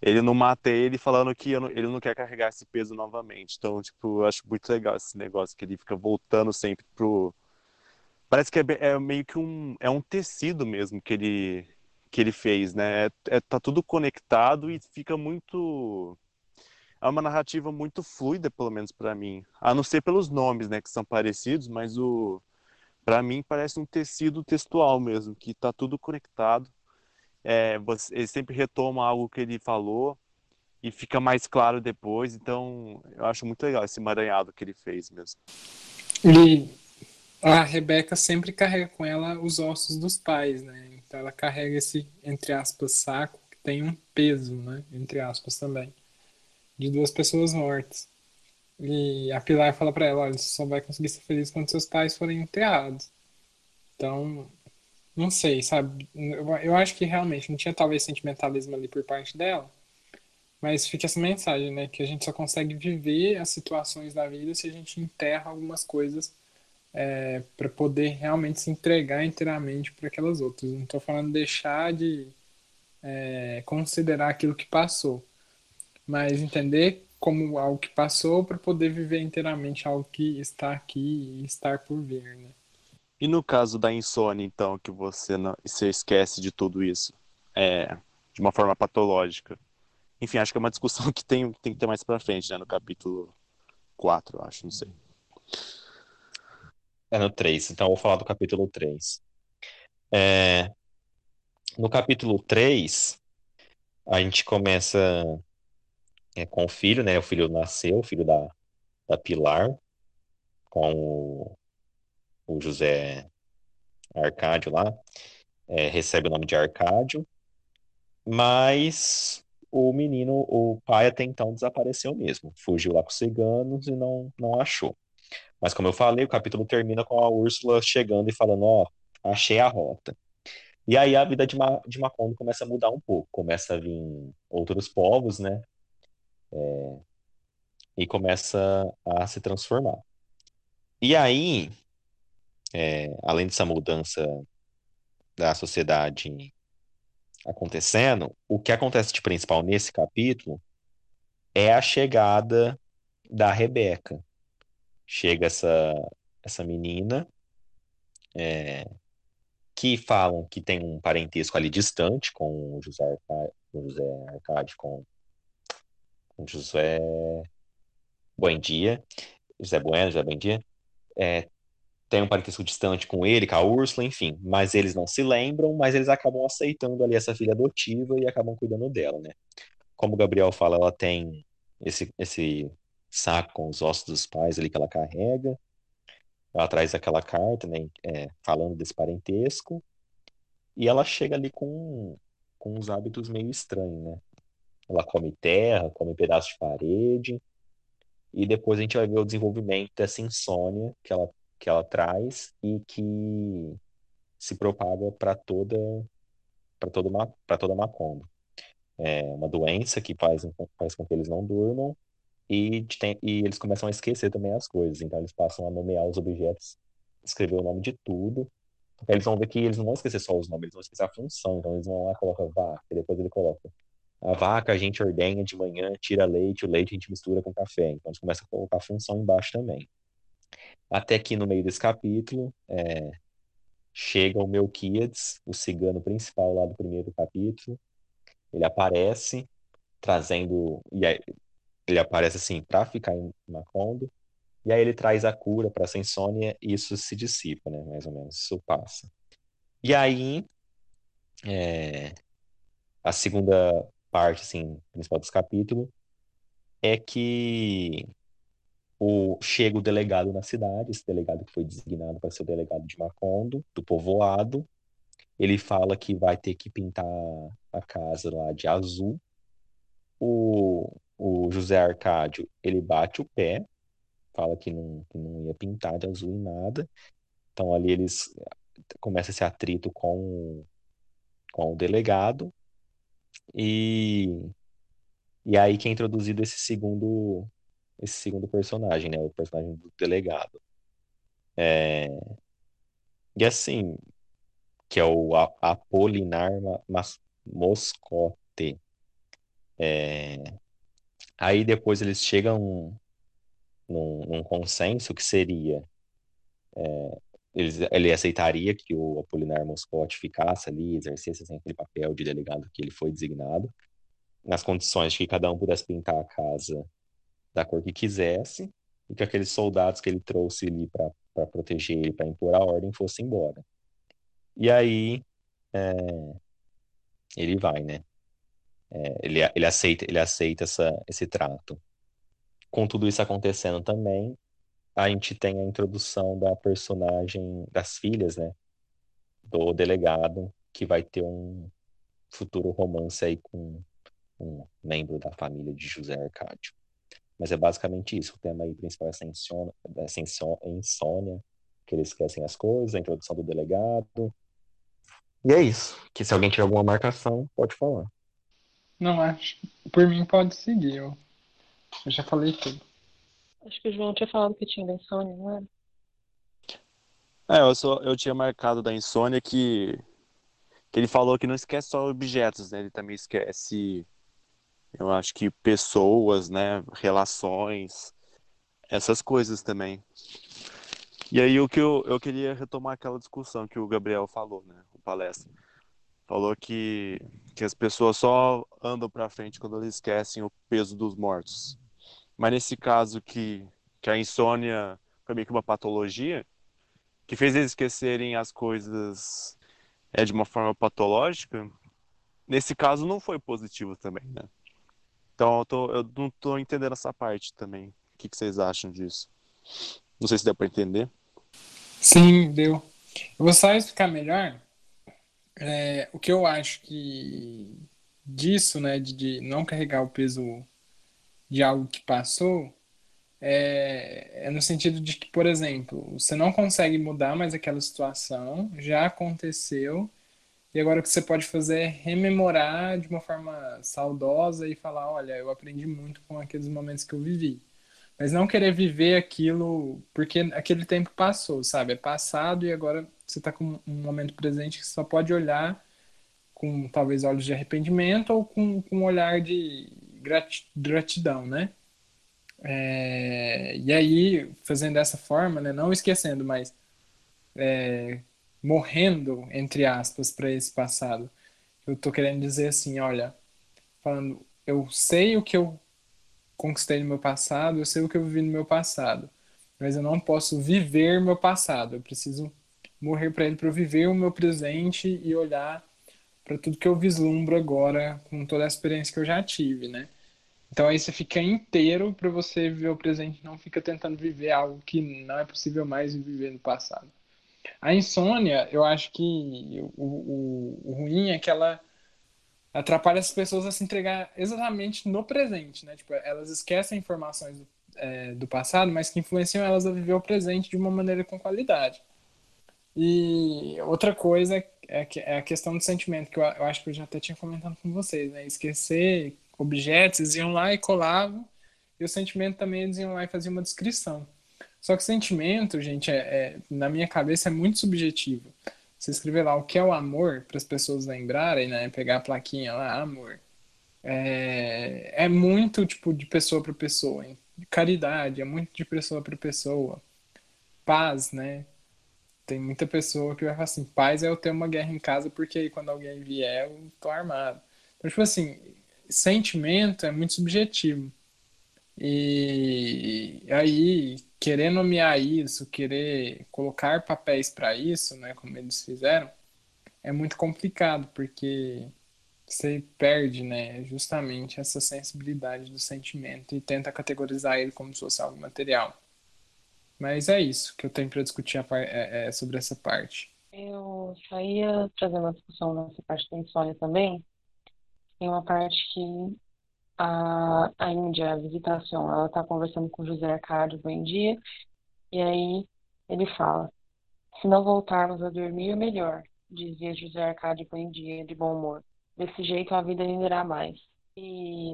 ele não mata ele falando que ele não quer carregar esse peso novamente. Então, tipo, eu acho muito legal esse negócio que ele fica voltando sempre pro. Parece que é, é meio que um. É um tecido mesmo que ele, que ele fez, né? É, é- tá tudo conectado e fica muito. É uma narrativa muito fluida, pelo menos pra mim. A não ser pelos nomes, né, que são parecidos, mas o. Pra mim parece um tecido textual mesmo, que tá tudo conectado. É, você, ele sempre retoma algo que ele falou e fica mais claro depois. Então, eu acho muito legal esse emaranhado que ele fez mesmo. E a Rebeca sempre carrega com ela os ossos dos pais, né? Então ela carrega esse, entre aspas, saco que tem um peso, né? Entre aspas também, de duas pessoas mortas. E a Pilar fala pra ela, olha, você só vai conseguir ser feliz quando seus pais forem enterrados. Então, não sei, sabe? Eu, eu acho que realmente não tinha talvez sentimentalismo ali por parte dela, mas fica essa mensagem, né? Que a gente só consegue viver as situações da vida se a gente enterra algumas coisas é, para poder realmente se entregar inteiramente para aquelas outras. Não estou falando deixar de é, considerar aquilo que passou, mas entender como algo que passou para poder viver inteiramente algo que está aqui e estar por vir, né? E no caso da insônia, então, que você não, você esquece de tudo isso, é, de uma forma patológica, Enfim, acho que é uma discussão que tem, tem que ter mais pra frente, né? No capítulo 4, eu acho, não sei. É no 3, então eu vou falar do capítulo 3. É, no capítulo 3, a gente começa é, com o filho, né? O filho nasceu, o filho da, da Pilar, com o, o José Arcádio lá. É, recebe o nome de Arcádio, mas o menino, o pai até então desapareceu mesmo. Fugiu lá com os ciganos e não, não achou. Mas como eu falei, o capítulo termina com a Úrsula chegando e falando, ó, achei a rota. E aí a vida de, Ma de Macondo começa a mudar um pouco. Começa a vir outros povos, né? É, e começa a se transformar. E aí, é, além dessa mudança da sociedade acontecendo, o que acontece de principal nesse capítulo é a chegada da Rebeca. Chega essa, essa menina, é, que falam que tem um parentesco ali distante com o José Arcade, José Arcade com, José Buendia, José Bueno, José Buendia, é, tem um parentesco distante com ele, com a Úrsula, enfim, mas eles não se lembram, mas eles acabam aceitando ali essa filha adotiva e acabam cuidando dela, né? Como o Gabriel fala, ela tem esse, esse saco com os ossos dos pais ali que ela carrega, ela traz aquela carta, né, é, falando desse parentesco, e ela chega ali com, com uns hábitos meio estranhos, né? Ela come terra, come pedaços de parede, e depois a gente vai ver o desenvolvimento dessa insônia que ela que ela traz e que se propaga para toda para toda para toda Macomba. É uma doença que faz, faz com que eles não durmam e, tem, e eles começam a esquecer também as coisas. Então eles passam a nomear os objetos, escrever o nome de tudo. Eles vão ver que eles não vão esquecer só os nomes, eles vão esquecer a função. Então eles vão lá e colocam vaca, e depois ele coloca a vaca a gente ordenha de manhã, tira leite, o leite a gente mistura com café. Então eles começam a colocar a função embaixo também. Até que no meio desse capítulo, é, chega o Melquiades, o cigano principal lá do primeiro capítulo. Ele aparece trazendo. E aí, ele aparece assim para ficar em Macondo. E aí ele traz a cura para essa insônia e isso se dissipa, né? Mais ou menos, isso passa. E aí, é, a segunda parte, assim, principal desse capítulo, é que o, chega o delegado na cidade, esse delegado que foi designado para ser o delegado de Macondo, do povoado. Ele fala que vai ter que pintar a casa lá de azul. O, o José Arcádio, ele bate o pé, fala que não, que não ia pintar de azul em nada. Então ali eles começa esse atrito com, com o delegado. E, e aí que é introduzido esse segundo esse segundo personagem, né? O personagem do delegado. É... E assim, que é o Apolinar Moscote. É... Aí depois eles chegam num, num consenso que seria é, ele aceitaria que o Apolinar Moscote ficasse ali, exercesse assim, aquele papel de delegado que ele foi designado, nas condições de que cada um pudesse pintar a casa da cor que quisesse e que aqueles soldados que ele trouxe ali para proteger ele, para impor a ordem, fossem embora. E aí é, ele vai, né? É, ele, ele aceita, ele aceita essa, esse trato. Com tudo isso acontecendo também, a gente tem a introdução da personagem das filhas, né? Do delegado, que vai ter um futuro romance aí com um membro da família de José Arcádio. Mas é basicamente isso. O tema aí principal é essa insônia, essa insônia, que eles esquecem as coisas, a introdução do delegado. E é isso. Que se alguém tiver alguma marcação, pode falar. Não, acho. Por mim pode seguir. Eu, eu já falei tudo. Acho que o João tinha falado que tinha da insônia, não era? É, eu, só, eu tinha marcado da insônia que, que ele falou que não esquece só objetos, né? Ele também esquece eu acho que pessoas, né, relações, essas coisas também. E aí o que eu, eu queria retomar aquela discussão que o Gabriel falou, né, o palestra. falou que, que as pessoas só andam para frente quando eles esquecem o peso dos mortos. Mas nesse caso que, que a insônia foi meio que uma patologia, que fez eles esquecerem as coisas é, de uma forma patológica, nesse caso não foi positivo também, né? Então eu, tô, eu não tô entendendo essa parte também. O que, que vocês acham disso? Não sei se deu para entender. Sim, deu. Eu vou só explicar melhor é, o que eu acho que disso, né, de, de não carregar o peso de algo que passou, é, é, no sentido de que, por exemplo, você não consegue mudar mais aquela situação, já aconteceu, e agora o que você pode fazer é rememorar de uma forma saudosa e falar: olha, eu aprendi muito com aqueles momentos que eu vivi. Mas não querer viver aquilo porque aquele tempo passou, sabe? É passado e agora você está com um momento presente que só pode olhar com talvez olhos de arrependimento ou com, com um olhar de gratidão, né? É, e aí, fazendo dessa forma, né, não esquecendo, mas é, morrendo, entre aspas, para esse passado. Eu estou querendo dizer assim, olha, falando, eu sei o que eu conquistei no meu passado, eu sei o que eu vivi no meu passado, mas eu não posso viver meu passado. Eu preciso morrer para ele para viver o meu presente e olhar para tudo que eu vislumbro agora com toda a experiência que eu já tive, né? Então aí você fica inteiro para você viver o presente, não fica tentando viver algo que não é possível mais viver no passado. A insônia, eu acho que o, o, o ruim é que ela atrapalha as pessoas a se entregar exatamente no presente, né? Tipo, elas esquecem informações do, é, do passado, mas que influenciam elas a viver o presente de uma maneira com qualidade. E outra coisa é, é a questão do sentimento, que eu, eu acho que eu já até tinha comentado com vocês, né? Esquecer objetos, eles iam lá e colavam, e o sentimento também eles iam lá e faziam uma descrição. Só que sentimento, gente, é, é, na minha cabeça é muito subjetivo. Você escrever lá o que é o amor, para as pessoas lembrarem, né? Pegar a plaquinha lá, amor. É, é muito, tipo, de pessoa para pessoa. Hein? Caridade, é muito de pessoa para pessoa. Paz, né? Tem muita pessoa que vai falar assim, paz é eu ter uma guerra em casa, porque aí quando alguém vier, eu tô armado. Então, tipo assim, sentimento é muito subjetivo. E aí, querer nomear isso, querer colocar papéis para isso, né, como eles fizeram, é muito complicado, porque você perde, né, justamente essa sensibilidade do sentimento e tenta categorizar ele como se fosse algo material. Mas é isso que eu tenho para discutir é, é, sobre essa parte. Eu só ia trazer uma discussão nessa parte da insônia também, tem uma parte que a, a Índia, a visitação, ela está conversando com José Arcádio, bom dia, e aí ele fala, se não voltarmos a dormir, melhor, dizia José Arcádio bom dia, de bom humor. Desse jeito a vida renderá mais. E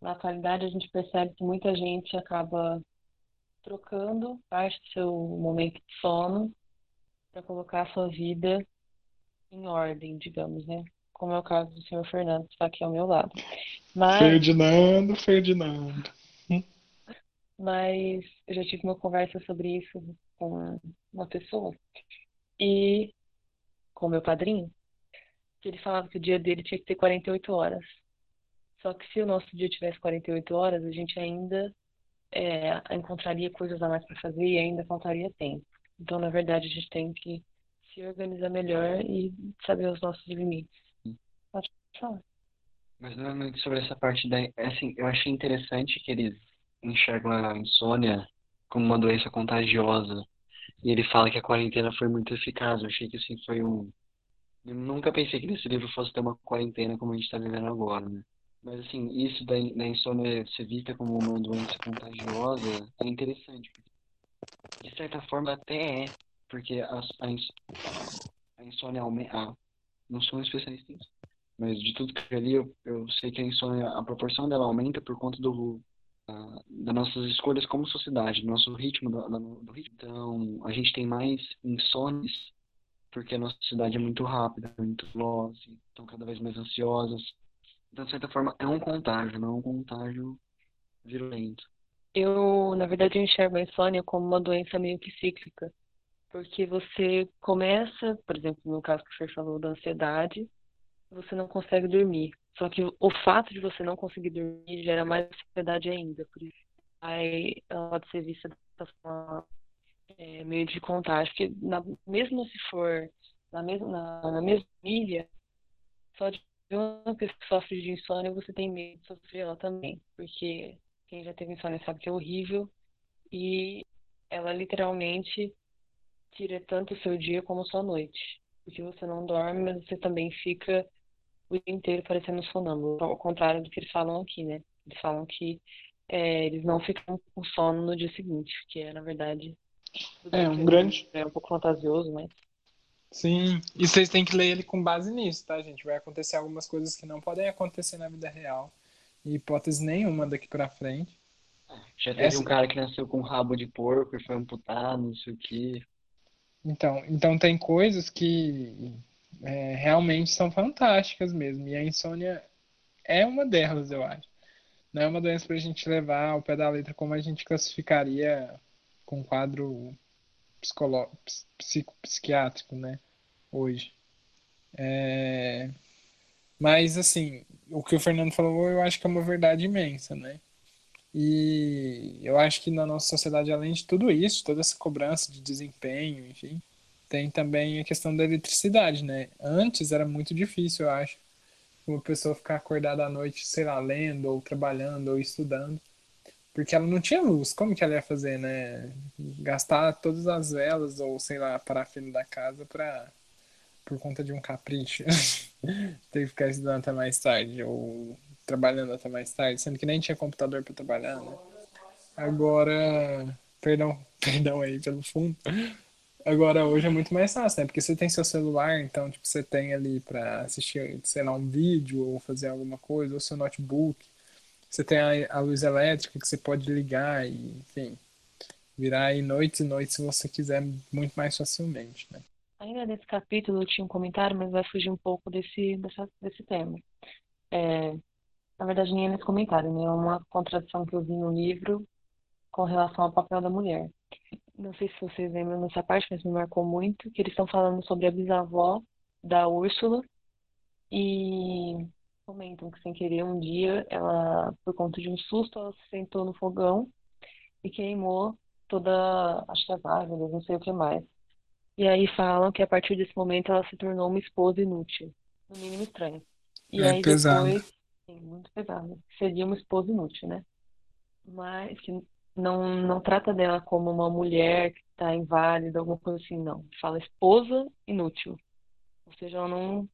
na atualidade a gente percebe que muita gente acaba trocando parte do seu momento de sono para colocar a sua vida em ordem, digamos, né? Como é o caso do senhor Fernando, que está aqui ao meu lado. Mas, Ferdinando, Ferdinando. Mas eu já tive uma conversa sobre isso com uma pessoa e com meu padrinho, que ele falava que o dia dele tinha que ter 48 horas. Só que se o nosso dia tivesse 48 horas, a gente ainda é, encontraria coisas a mais para fazer e ainda faltaria tempo. Então, na verdade, a gente tem que se organizar melhor e saber os nossos limites. Pode falar. Mas normalmente sobre essa parte da. Assim, eu achei interessante que eles enxergam a insônia como uma doença contagiosa. E ele fala que a quarentena foi muito eficaz. Eu achei que assim foi um. Eu nunca pensei que nesse livro fosse ter uma quarentena como a gente está vivendo agora, né? Mas assim, isso da, da insônia ser vista como uma doença contagiosa é interessante. De certa forma até é, porque a, a, insônia aumenta. Ah, não sou um especialista nisso. Mas de tudo que eu li, eu, eu sei que a insônia, a proporção dela aumenta por conta do, das nossas escolhas como sociedade, do nosso ritmo, do, do, ritmo. Então, a gente tem mais insônias porque a nossa sociedade é muito rápida, muito veloz, estão cada vez mais ansiosas. Então, de certa forma, é um contágio, não é um contágio virulento. Eu, na verdade, enxergo a insônia como uma doença meio que cíclica, Porque você começa, por exemplo, no caso que você falou da ansiedade, você não consegue dormir. Só que o fato de você não conseguir dormir gera mais ansiedade ainda. Por isso, aí ela pode ser vista dessa forma é, meio de contágio. Porque na, mesmo se for na mesma, na, na mesma milha, só de uma pessoa que sofre de insônia, você tem medo de sofrer ela também. Porque quem já teve insônia sabe que é horrível. E ela literalmente tira tanto o seu dia como a sua noite. Porque você não dorme, mas você também fica o dia inteiro parecendo sonâmbulo. Ao contrário do que eles falam aqui, né? Eles falam que é, eles não ficam com sono no dia seguinte, que é, na verdade, é um grande. É um pouco fantasioso, mas. Sim, e vocês têm que ler ele com base nisso, tá, gente? Vai acontecer algumas coisas que não podem acontecer na vida real. Em hipótese nenhuma daqui pra frente. Já teve Essa... um cara que nasceu com um rabo de porco e foi amputado, não sei o quê. Então, então tem coisas que é, realmente são fantásticas mesmo. E a insônia é uma delas, eu acho. Não é uma doença para a gente levar ao pé da letra como a gente classificaria com quadro psicolo... psico... psiquiátrico, né? Hoje. É... Mas, assim, o que o Fernando falou, eu acho que é uma verdade imensa, né? E eu acho que na nossa sociedade, além de tudo isso, toda essa cobrança de desempenho, enfim, tem também a questão da eletricidade, né? Antes era muito difícil, eu acho, uma pessoa ficar acordada à noite, sei lá, lendo ou trabalhando ou estudando, porque ela não tinha luz. Como que ela ia fazer, né? Gastar todas as velas ou sei lá, parafina da casa para por conta de um capricho. Ter que ficar estudando até mais tarde ou trabalhando até mais tarde, sendo que nem tinha computador para trabalhar, né? Agora, perdão, perdão aí pelo fundo. Agora, hoje é muito mais fácil, né? Porque você tem seu celular, então, tipo, você tem ali para assistir, sei lá, um vídeo ou fazer alguma coisa, ou seu notebook. Você tem a, a luz elétrica que você pode ligar e, enfim, virar aí noites e noites se você quiser muito mais facilmente, né? Ainda nesse capítulo tinha um comentário, mas vai fugir um pouco desse, dessa, desse tema. É, na verdade, nem é nesse comentário, né? É uma contradição que eu vi no livro com relação ao papel da mulher não sei se vocês lembram dessa parte, mas me marcou muito, que eles estão falando sobre a bisavó da Úrsula e comentam que sem querer um dia ela, por conta de um susto, ela se sentou no fogão e queimou toda, acho que as árvores, não sei o que mais. E aí falam que a partir desse momento ela se tornou uma esposa inútil, no mínimo estranho. E é aí pesado. depois, sim, muito pesado, seria uma esposa inútil, né? Mas que não, não trata dela como uma mulher que está inválida, alguma coisa assim, não. Fala esposa inútil. Ou seja, ela não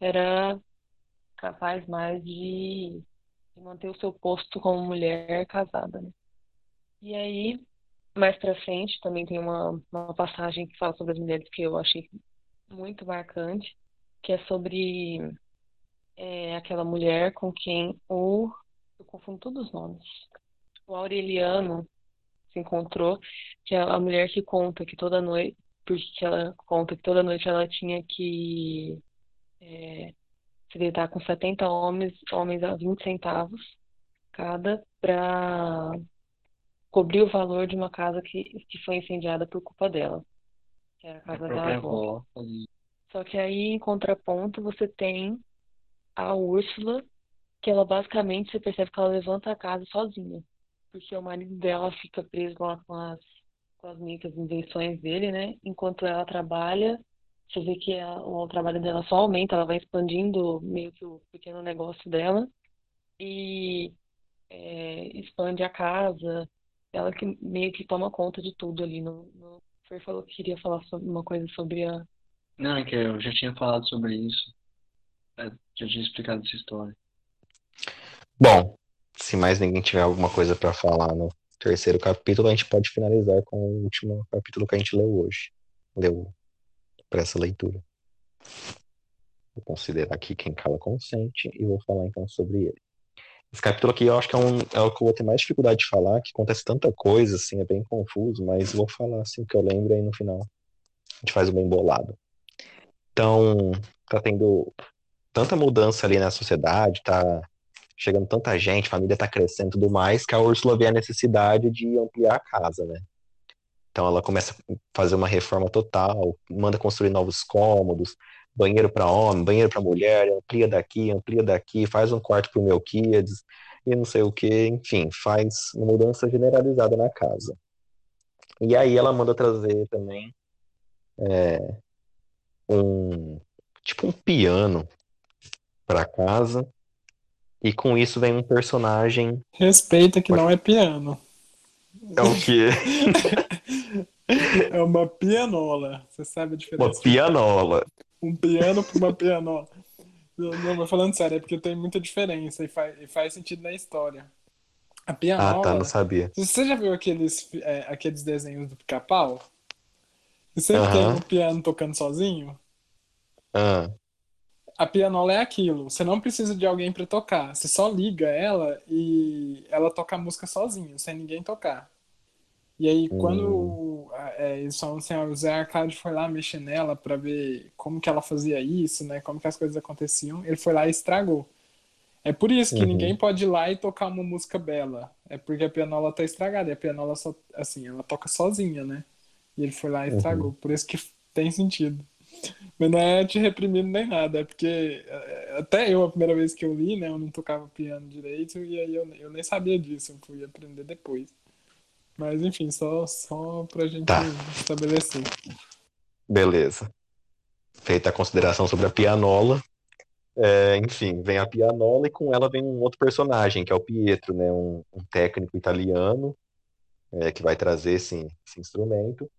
era capaz mais de, manter o seu posto como mulher casada, né? E aí, mais pra frente, também tem uma, uma passagem que fala sobre as mulheres que eu achei muito marcante, que é sobre é, aquela mulher com quem o. Eu confundo todos os nomes o Aureliano se encontrou, que é a mulher que conta que toda noite, porque ela conta que toda noite ela tinha que é, se deitar com 70 homens, homens a 20 centavos cada, para cobrir o valor de uma casa que, que foi incendiada por culpa dela, que era a casa a da avó. Só que aí, em contraponto, você tem a Úrsula, que ela basicamente, você percebe que ela levanta a casa sozinha porque o marido dela fica preso lá com as, com as meio invenções dele, né? Enquanto ela trabalha, você vê que a, o trabalho dela só aumenta, ela vai expandindo meio que o pequeno negócio dela e é, expande a casa, ela que meio que toma conta de tudo ali. No, no... O Fer falou que queria falar sobre uma coisa sobre a. Não, é que eu já tinha falado sobre isso. Eu já tinha explicado essa história. Bom, se mais ninguém tiver alguma coisa para falar no terceiro capítulo, a gente pode finalizar com o último capítulo que a gente leu hoje. Leu para essa leitura. Vou considerar aqui quem cala consente e vou falar então sobre ele. Esse capítulo aqui eu acho que é, um, é o que eu vou ter mais dificuldade de falar, que acontece tanta coisa, assim, é bem confuso, mas vou falar assim o que eu lembro e aí no final a gente faz o bem bolado. Então, tá tendo tanta mudança ali na sociedade, tá chegando tanta gente, família está crescendo e tudo mais, que a Úrsula vê a necessidade de ampliar a casa, né? Então ela começa a fazer uma reforma total, manda construir novos cômodos, banheiro para homem, banheiro para mulher, amplia daqui, amplia daqui, faz um quarto para o Melquiades e não sei o que, enfim, faz uma mudança generalizada na casa. E aí ela manda trazer também é, um tipo um piano para casa e com isso vem um personagem. Respeita que não é piano. É o quê? é uma pianola. Você sabe a diferença? Uma pianola. Um piano para uma pianola. Não, mas falando sério, é porque tem muita diferença e faz, e faz sentido na história. A pianola. Ah, tá, não sabia. Você já viu aqueles, é, aqueles desenhos do pica-pau? E sempre tem um piano tocando sozinho? Ah. A pianola é aquilo. Você não precisa de alguém para tocar. Você só liga ela e ela toca a música sozinha, sem ninguém tocar. E aí, quando Hum. é, eles falam assim, ó, o Zé Arcade foi lá mexer nela para ver como que ela fazia isso, né? Como que as coisas aconteciam. Ele foi lá e estragou. É por isso que Uhum. ninguém pode ir lá e tocar uma música bela. É porque a pianola tá estragada. E a pianola só, assim, ela toca sozinha, né? E ele foi lá e estragou. Por isso que tem sentido. Mas não é te reprimindo nem nada, é porque é, até eu, a primeira vez que eu li, né, eu não tocava piano direito e aí eu, eu nem sabia disso, eu fui aprender depois. Mas enfim, só, só pra gente Tá. estabelecer. Beleza. Feita a consideração sobre a pianola. é, enfim, vem a pianola e com ela vem um outro personagem, que é o Pietro, né? Um, um técnico italiano é, que vai trazer esse, esse instrumento.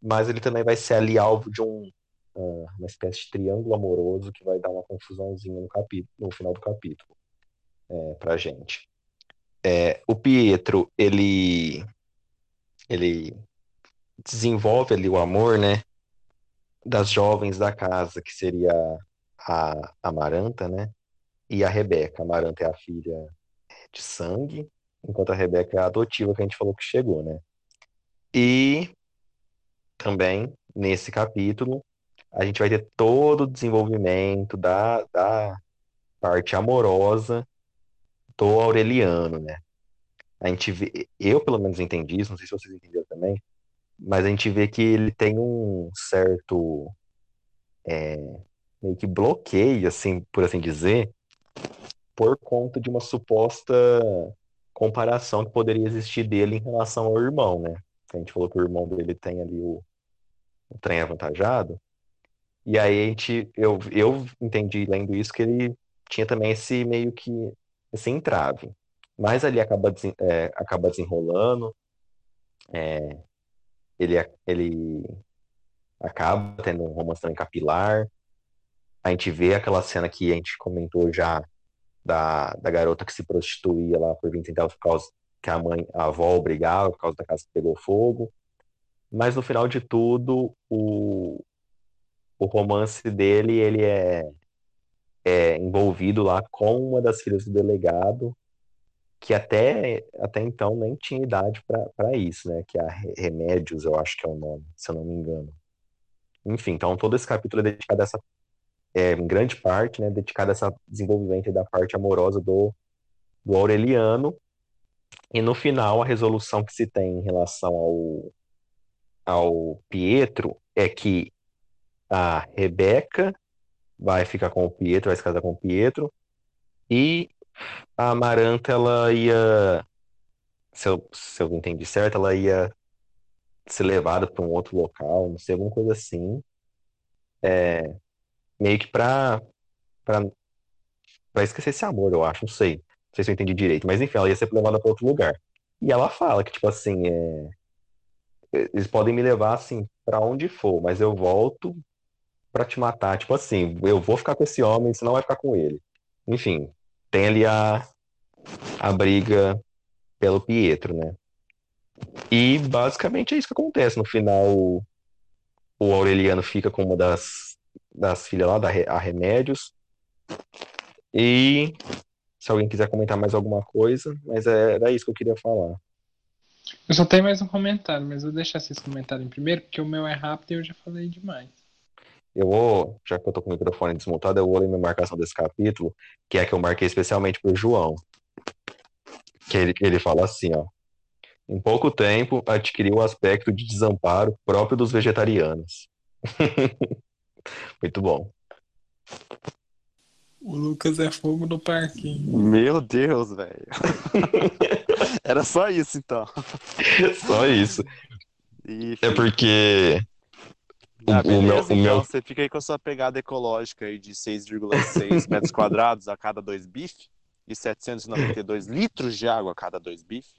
Mas ele também vai ser ali alvo de um, ah, uma espécie de triângulo amoroso que vai dar uma confusãozinha no capítulo, no final do capítulo, é, pra gente. É, o Pietro, ele, ele desenvolve ali o amor, né? das jovens da casa, que seria a Amaranta, né? E a Rebeca. A Amaranta é a filha de sangue, enquanto a Rebeca é a adotiva que a gente falou que chegou, né? E também, nesse capítulo, a gente vai ter todo o desenvolvimento da, da parte amorosa do Aureliano, né? A gente vê, eu pelo menos entendi isso, não sei se vocês entenderam também, mas a gente vê que ele tem um certo é, meio que bloqueio, assim, por assim dizer, por conta de uma suposta comparação que poderia existir dele em relação ao irmão, né? A gente falou que o irmão dele tem ali o, o trem avantajado, e aí a gente, eu, eu entendi lendo isso que ele tinha também esse meio que esse entrave, mas ali acaba, é, acaba desenrolando, é, ele, ele acaba tendo um romance também capilar. A gente vê aquela cena que a gente comentou já da, da garota que se prostituía lá por 20 centavos por causa que a mãe, a avó obrigava, por causa da casa que pegou fogo. Mas no final de tudo, o, o romance dele, ele é, é envolvido lá com uma das filhas do delegado, que até, até então nem tinha idade para isso, né? Que é a Re- Remédios, eu acho que é o nome, se eu não me engano. Enfim, então todo esse capítulo é dedicado a essa, é, em grande parte, né, dedicado a essa desenvolvimento da parte amorosa do, do Aureliano. E no final, a resolução que se tem em relação ao, ao Pietro é que a Rebeca vai ficar com o Pietro, vai se casar com o Pietro, e a Amaranta, ela ia, se eu, se eu entendi certo, ela ia ser levada para um outro local, não sei, alguma coisa assim. É, meio que pra, pra, pra esquecer esse amor, eu acho, não sei. Não sei se eu entendi direito, mas enfim, ela ia ser levada para outro lugar. E ela fala que, tipo assim, é, eles podem me levar, assim, para onde for, mas eu volto pra te matar. Tipo assim, eu vou ficar com esse homem, você não vai ficar com ele. Enfim, tem ali a, a briga pelo Pietro, né? E basicamente é isso que acontece. No final, o, o Aureliano fica com uma das, das filhas lá, da a Remédios. E se alguém quiser comentar mais alguma coisa, mas é- era isso que eu queria falar. Eu só tenho mais um comentário, mas vou deixar vocês comentarem primeiro, porque o meu é rápido e eu já falei demais. Eu vou, já que eu tô com o microfone desmontado, eu vou ler minha marcação desse capítulo, que é a que eu marquei especialmente pro João. Que ele, ele fala assim, ó. Em pouco tempo, adquiriu o aspecto de desamparo próprio dos vegetarianos. Muito bom. O Lucas é fogo no parquinho. Meu Deus, velho. Era só isso, então. Só isso. E, É porque Ah, o, o meu, beleza, o meu- então você fica aí com a sua pegada ecológica aí de 6,6 metros quadrados a cada dois bifes e 792 litros de água a cada dois bifes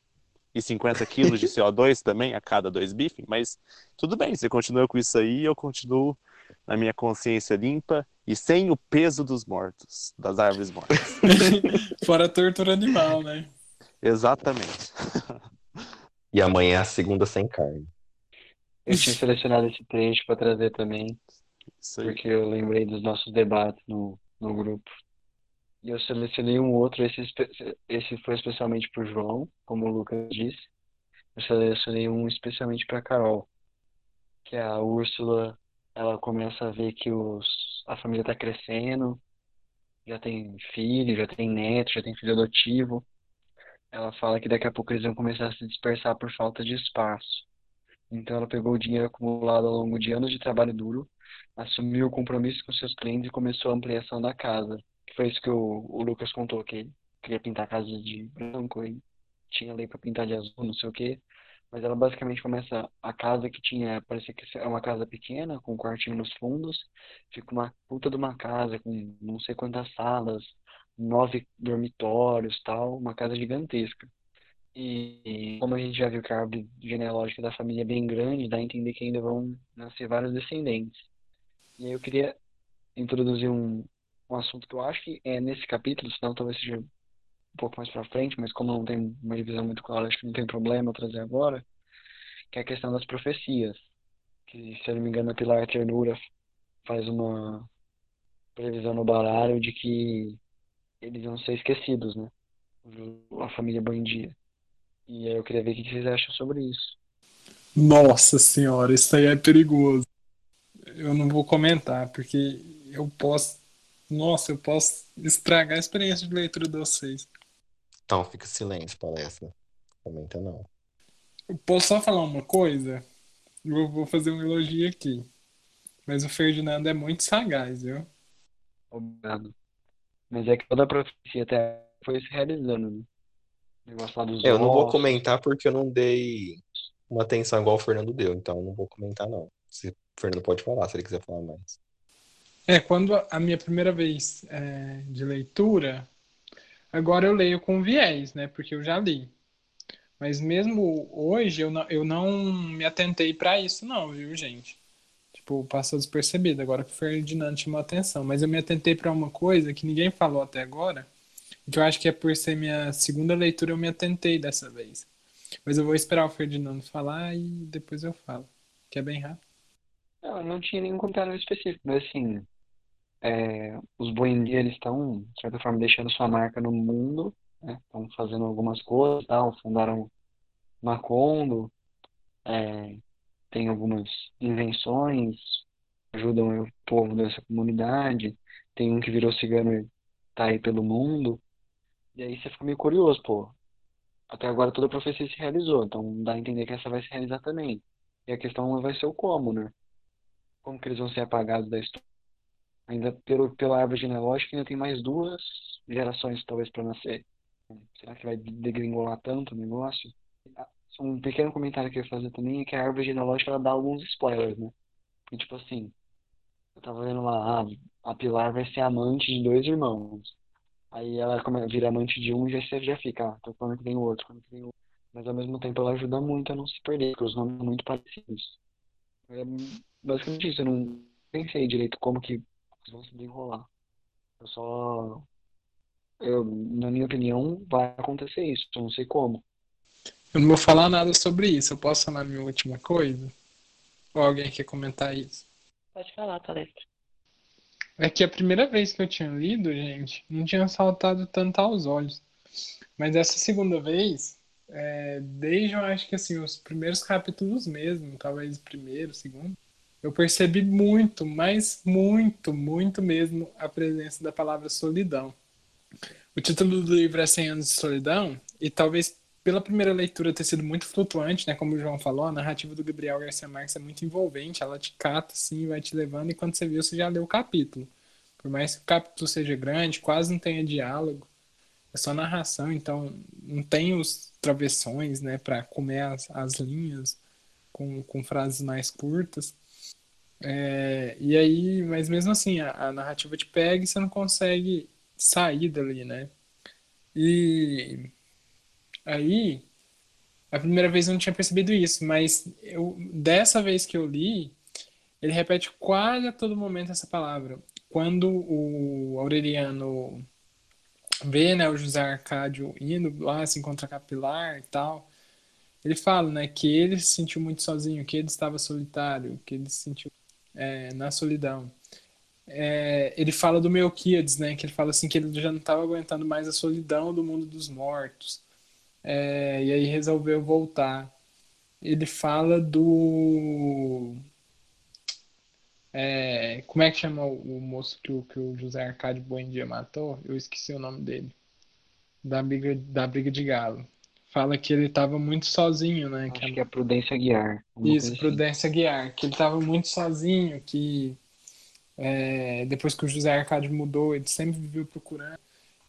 e 50 quilos de CO2 também a cada dois bifes, mas tudo bem, você continua com isso aí eu continuo na minha consciência limpa e sem o peso dos mortos, das árvores mortas. Fora a tortura animal, né? Exatamente. E amanhã é a segunda sem carne. Eu tinha selecionado esse trecho para trazer também, porque eu lembrei dos nossos debates no, no grupo. E eu selecionei um outro, esse, esse foi especialmente para o João, como o Lucas disse. Eu selecionei um especialmente para Carol, que é a Úrsula, ela começa a ver que os, a família está crescendo, já tem filho, já tem neto, já tem filho adotivo. Ela fala que daqui a pouco eles vão começar a se dispersar por falta de espaço. Então ela pegou o dinheiro acumulado ao longo de anos de trabalho duro, assumiu o compromisso com seus clientes e começou a ampliação da casa. Que foi isso que o, o Lucas contou, que ele queria pintar a casa de branco e tinha lei para pintar de azul, não sei o quê. Mas ela basicamente começa a casa que tinha, parecia que é uma casa pequena, com um quartinho nos fundos, fica uma puta de uma casa com não sei quantas salas, nove dormitórios, tal, uma casa gigantesca. E como a gente já viu que a árvore genealógica da família é bem grande, dá a entender que ainda vão nascer vários descendentes. E aí eu queria introduzir um, um assunto que eu acho que é nesse capítulo, senão talvez seja um pouco mais pra frente, mas como não tem uma divisão muito clara, acho que não tem problema eu trazer agora, que é a questão das profecias. Que, se eu não me engano, a Pilar Ternura faz uma previsão no baralho de que eles vão ser esquecidos, né? A família Buendia. E aí eu queria ver o que vocês acham sobre isso. Nossa senhora, isso aí é perigoso. Eu não vou comentar, porque eu posso. Nossa, eu posso estragar a experiência de leitura de vocês. Então, fica silêncio, palestra. Comenta não. Eu posso só falar uma coisa? Eu vou fazer um elogio aqui. Mas o Ferdinando é muito sagaz, viu? Obrigado. Mas é que toda a profecia até foi se realizando, né? Negócio lá dos Eu não vou ossos. comentar porque eu não dei uma atenção igual o Fernando deu, então eu não vou comentar, não. Se o Fernando pode falar, se ele quiser falar mais. É, quando a minha primeira vez é, de leitura, agora eu leio com viés, né? Porque eu já li. Mas mesmo hoje eu não, eu não me atentei para isso, não, viu, gente? Tipo, passou despercebido, agora que o Ferdinando chamou a atenção. Mas eu me atentei para uma coisa que ninguém falou até agora, que eu acho que é por ser minha segunda leitura, eu me atentei dessa vez. Mas eu vou esperar o Ferdinando falar e depois eu falo, que é bem rápido. Não, eu não tinha nenhum comentário específico, mas assim, é, os Buendia, eles estão, de certa forma, deixando sua marca no mundo, né? Estão fazendo algumas coisas, tal, fundaram Macondo, é, tem algumas invenções, ajudam o povo dessa comunidade, tem um que virou cigano e tá aí pelo mundo, e aí você fica meio curioso, pô. Até agora toda a profecia se realizou, então dá a entender que essa vai se realizar também. E a questão vai ser o como, né? Como que eles vão ser apagados da história? Ainda pelo, pela árvore genealógica ainda tem mais duas gerações talvez para nascer. Será que vai degringolar tanto o negócio? Ah, Um pequeno comentário que eu ia fazer também é que a árvore genealógica ela dá alguns spoilers, né? E, tipo assim, eu tava vendo lá, ah, a Pilar vai ser amante de dois irmãos. Aí ela come- vira amante de um e já, você já fica, ah, tô falando que tem outro, quando que tem outro. Mas ao mesmo tempo ela ajuda muito a não se perder, porque os nomes são muito parecidos. É basicamente isso, eu não pensei direito como que eles vão se desenrolar. Eu só. Eu, na minha opinião, vai acontecer isso, eu não sei como. Eu não vou falar nada sobre isso. Eu posso falar minha última coisa? Ou alguém quer comentar isso? Pode falar, palestra. É que a primeira vez que eu tinha lido, gente, não tinha saltado tanto aos olhos. Mas essa segunda vez, é, desde eu acho que assim, os primeiros capítulos mesmo, talvez o primeiro, segundo, eu percebi muito, mas muito, muito mesmo a presença da palavra solidão. O título do livro é 100 anos de solidão, e talvez pela primeira leitura ter sido muito flutuante, né? Como o João falou, a narrativa do Gabriel Garcia Marques é muito envolvente, ela te cata assim, vai te levando, e quando você viu, você já leu o capítulo. Por mais que o capítulo seja grande, quase não tenha diálogo, é só narração, então não tem os travessões, né, para comer as, as linhas com, com frases mais curtas. É, e aí, mas mesmo assim, a, a narrativa te pega e você não consegue sair dali, né? E aí, a primeira vez eu não tinha percebido isso, mas eu, dessa vez que eu li, ele repete quase a todo momento essa palavra. Quando o Aureliano vê né, o José Arcádio indo lá se encontrar capilar e tal, ele fala né, que ele se sentiu muito sozinho, que ele estava solitário, que ele se sentiu é, na solidão. É, ele fala do Melquíades, né, que ele fala assim que ele já não estava aguentando mais a solidão do mundo dos mortos, é, e aí resolveu voltar. Ele fala do é, como é que chama o, o moço que o, que o José Arcádio Buendia matou? Eu esqueci o nome dele. Da briga, da briga de galo. Fala que ele estava muito sozinho, né? Acho que, que é Prudência Guiar. Isso, Prudência assim. Guiar. Que ele estava muito sozinho, que é, depois que o José Arcádio mudou, ele sempre viveu procurando.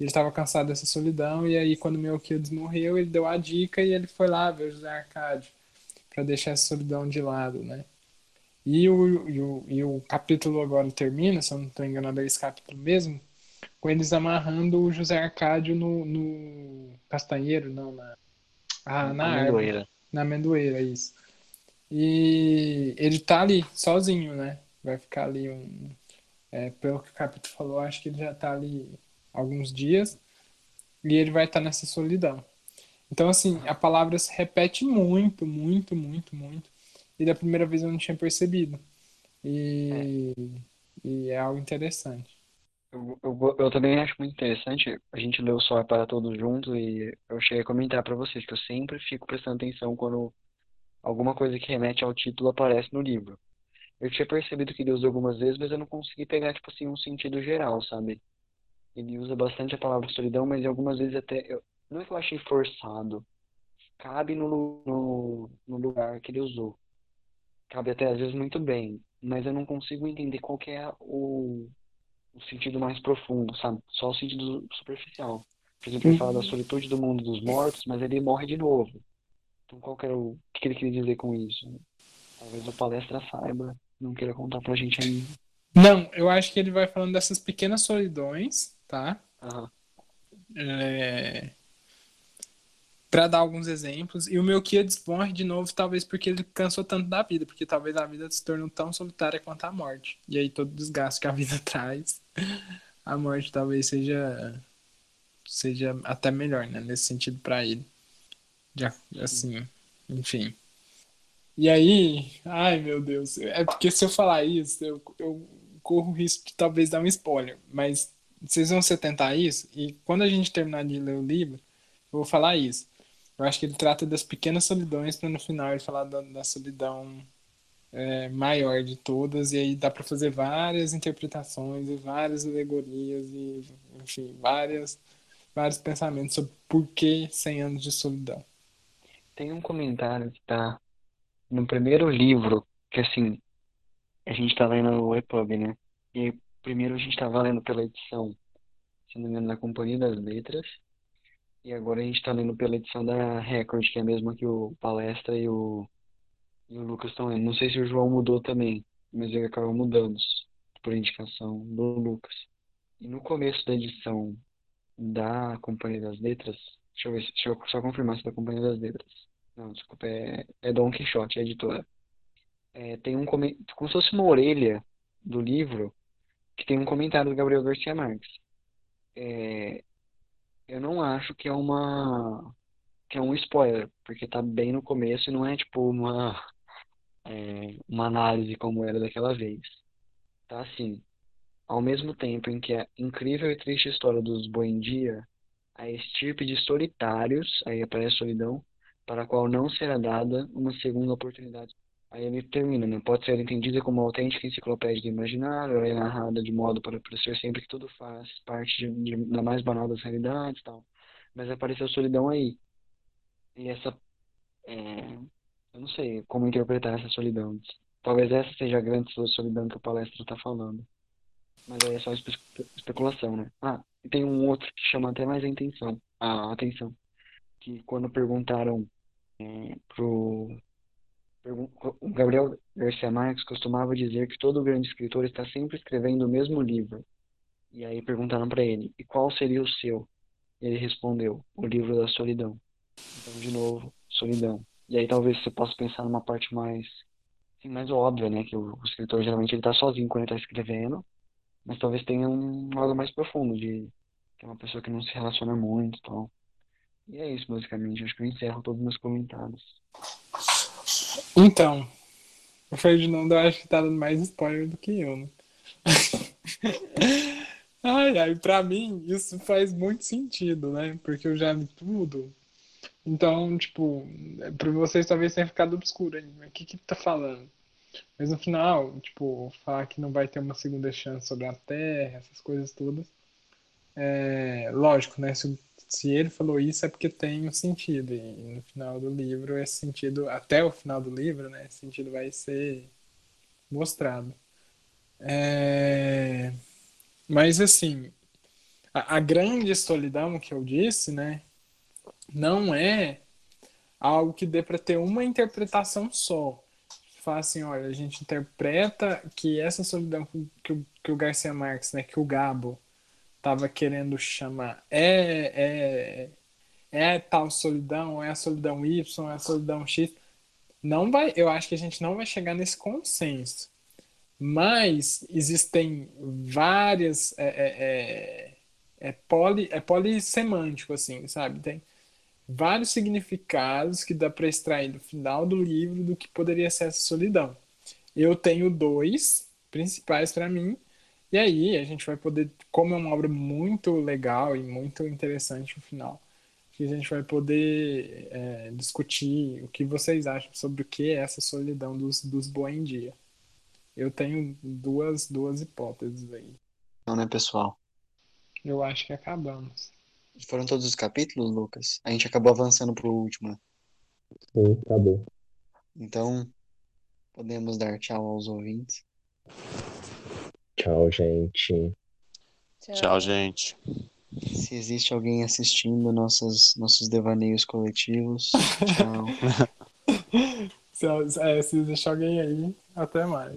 Ele estava cansado dessa solidão, e aí quando Melquiades morreu, ele deu a dica e ele foi lá ver o José Arcádio para deixar essa solidão de lado, né? E o, e o, e o capítulo agora termina, se eu não estou enganado, é esse capítulo mesmo, com eles amarrando o José Arcádio no, no castanheiro, não, na, ah, na amendoeira. árvore. Na amendoeira, isso. E ele tá ali, sozinho, né? Vai ficar ali um. É, pelo que o capítulo falou, acho que ele já tá ali alguns dias. E ele vai estar tá nessa solidão. Então, assim, a palavra se repete muito, muito, muito, muito e da primeira vez eu não tinha percebido. E é, e é algo interessante. Eu, eu, eu, também acho muito interessante. A gente leu só é para todos juntos e eu cheguei a comentar para vocês que eu sempre fico prestando atenção quando alguma coisa que remete ao título aparece no livro. Eu tinha percebido que ele usa algumas vezes, mas eu não consegui pegar, tipo assim, um sentido geral, sabe? Ele usa bastante a palavra solidão, mas algumas vezes até. Eu, não é que eu achei forçado. Cabe no, no, no lugar que ele usou cabe até às vezes muito bem, mas eu não consigo entender qual é o, o sentido mais profundo, sabe? Só o sentido superficial. Por exemplo, ele fala da solitude do mundo dos mortos, mas ele morre de novo. Então, qual que era o, o que ele queria dizer com isso? Talvez a palestra saiba, não queira contar pra gente ainda. Não, eu acho que ele vai falando dessas pequenas solidões, tá? Uhum. É para dar alguns exemplos. E o meu Kia morre de novo, talvez porque ele cansou tanto da vida, porque talvez a vida se tornou tão solitária quanto a morte. E aí todo o desgaste que a vida traz, a morte talvez seja seja até melhor, né, nesse sentido para ele. Já assim, enfim. E aí, ai meu Deus, é porque se eu falar isso, eu, eu corro o risco de talvez dar um spoiler, mas vocês vão se atentar a isso e quando a gente terminar de ler o livro, eu vou falar isso. Eu acho que ele trata das pequenas solidões para no final ele falar da, da solidão é, maior de todas e aí dá para fazer várias interpretações e várias alegorias e enfim várias vários pensamentos sobre por que 100 anos de solidão. Tem um comentário que tá no primeiro livro que assim a gente tá lendo o EPUB, né? E primeiro a gente tava lendo pela edição, se não me engano, na Companhia das Letras. E agora a gente está lendo pela edição da Record, que é a mesma que o Palestra e o, e o Lucas estão lendo. Não sei se o João mudou também, mas ele acabou mudando por indicação do Lucas. E no começo da edição da Companhia das Letras, deixa eu ver, deixa eu só confirmar se é da Companhia das Letras. Não, desculpa, é, é Don Quixote, a editora. É, tem um como se fosse uma orelha do livro que tem um comentário do Gabriel Garcia Marques. É, eu não acho que é uma que é um spoiler, porque tá bem no começo e não é tipo uma é, uma análise como era daquela vez. Tá assim, ao mesmo tempo em que a incrível e triste história dos Buendia, a estirpe de solitários, aí aparece solidão, para a qual não será dada uma segunda oportunidade Aí ele termina, né? Pode ser entendida como autêntica enciclopédia do imaginário, ela é narrada de modo para parecer sempre que tudo faz parte de, de, da mais banal das realidades e tal. Mas apareceu solidão aí. E essa. é, eu não sei como interpretar essa solidão. Talvez essa seja a grande solidão que o palestra está falando. Mas aí é só espe- especulação, né? Ah, e tem um outro que chama até mais a atenção. A atenção. Que quando perguntaram é, pro. O Gabriel Garcia Marques costumava dizer que todo grande escritor está sempre escrevendo o mesmo livro. E aí perguntaram para ele, e qual seria o seu? Ele respondeu, o livro da solidão. Então, de novo, solidão. E aí talvez você possa pensar numa parte mais, assim, mais óbvia, né? Que o, o escritor geralmente ele tá sozinho quando ele está escrevendo, mas talvez tenha um algo mais profundo de que é uma pessoa que não se relaciona muito tal. E é isso, basicamente. Acho que eu encerro todos os meus comentários. Então, o Ferdinando eu acho que tá dando mais spoiler do que eu, né? Ai, ai, pra mim isso faz muito sentido, né? Porque eu já li tudo. Então, tipo, pra vocês talvez tenha ficado obscuro. Mas o que que tá falando? Mas no final, tipo, falar que não vai ter uma segunda chance sobre a Terra, essas coisas todas. É, lógico, né? Se, se ele falou isso é porque tem um sentido. E no final do livro, esse sentido, até o final do livro, né? Esse sentido vai ser mostrado. É, mas assim, a, a grande solidão que eu disse, né? Não é algo que dê para ter uma interpretação só. Fala assim, olha, a gente interpreta que essa solidão que, o- que o Garcia Marques, né, que o Gabo estava querendo chamar é, é, é tal solidão, é a solidão Y, é a solidão X. Não vai, eu acho que a gente não vai chegar nesse consenso. Mas existem várias. É, é, é, é, poli, é polissemântico, assim, sabe? Tem vários significados que dá para extrair do final do livro do que poderia ser essa solidão. Eu tenho dois principais para mim, e aí a gente vai poder, como é uma obra muito legal e muito interessante no final, que a gente vai poder é, discutir o que vocês acham sobre o que é essa solidão dos, dos Boendia. Eu tenho duas, duas hipóteses aí. Então, né, pessoal? Eu acho que acabamos. Foram todos os capítulos, Lucas? A gente acabou avançando pro último, né? Sim, acabou. Então, podemos dar tchau aos ouvintes. Tchau, gente. Tchau, gente. Se existe alguém assistindo nossos, nossos devaneios coletivos, tchau. Se, é, se existe alguém aí, até mais.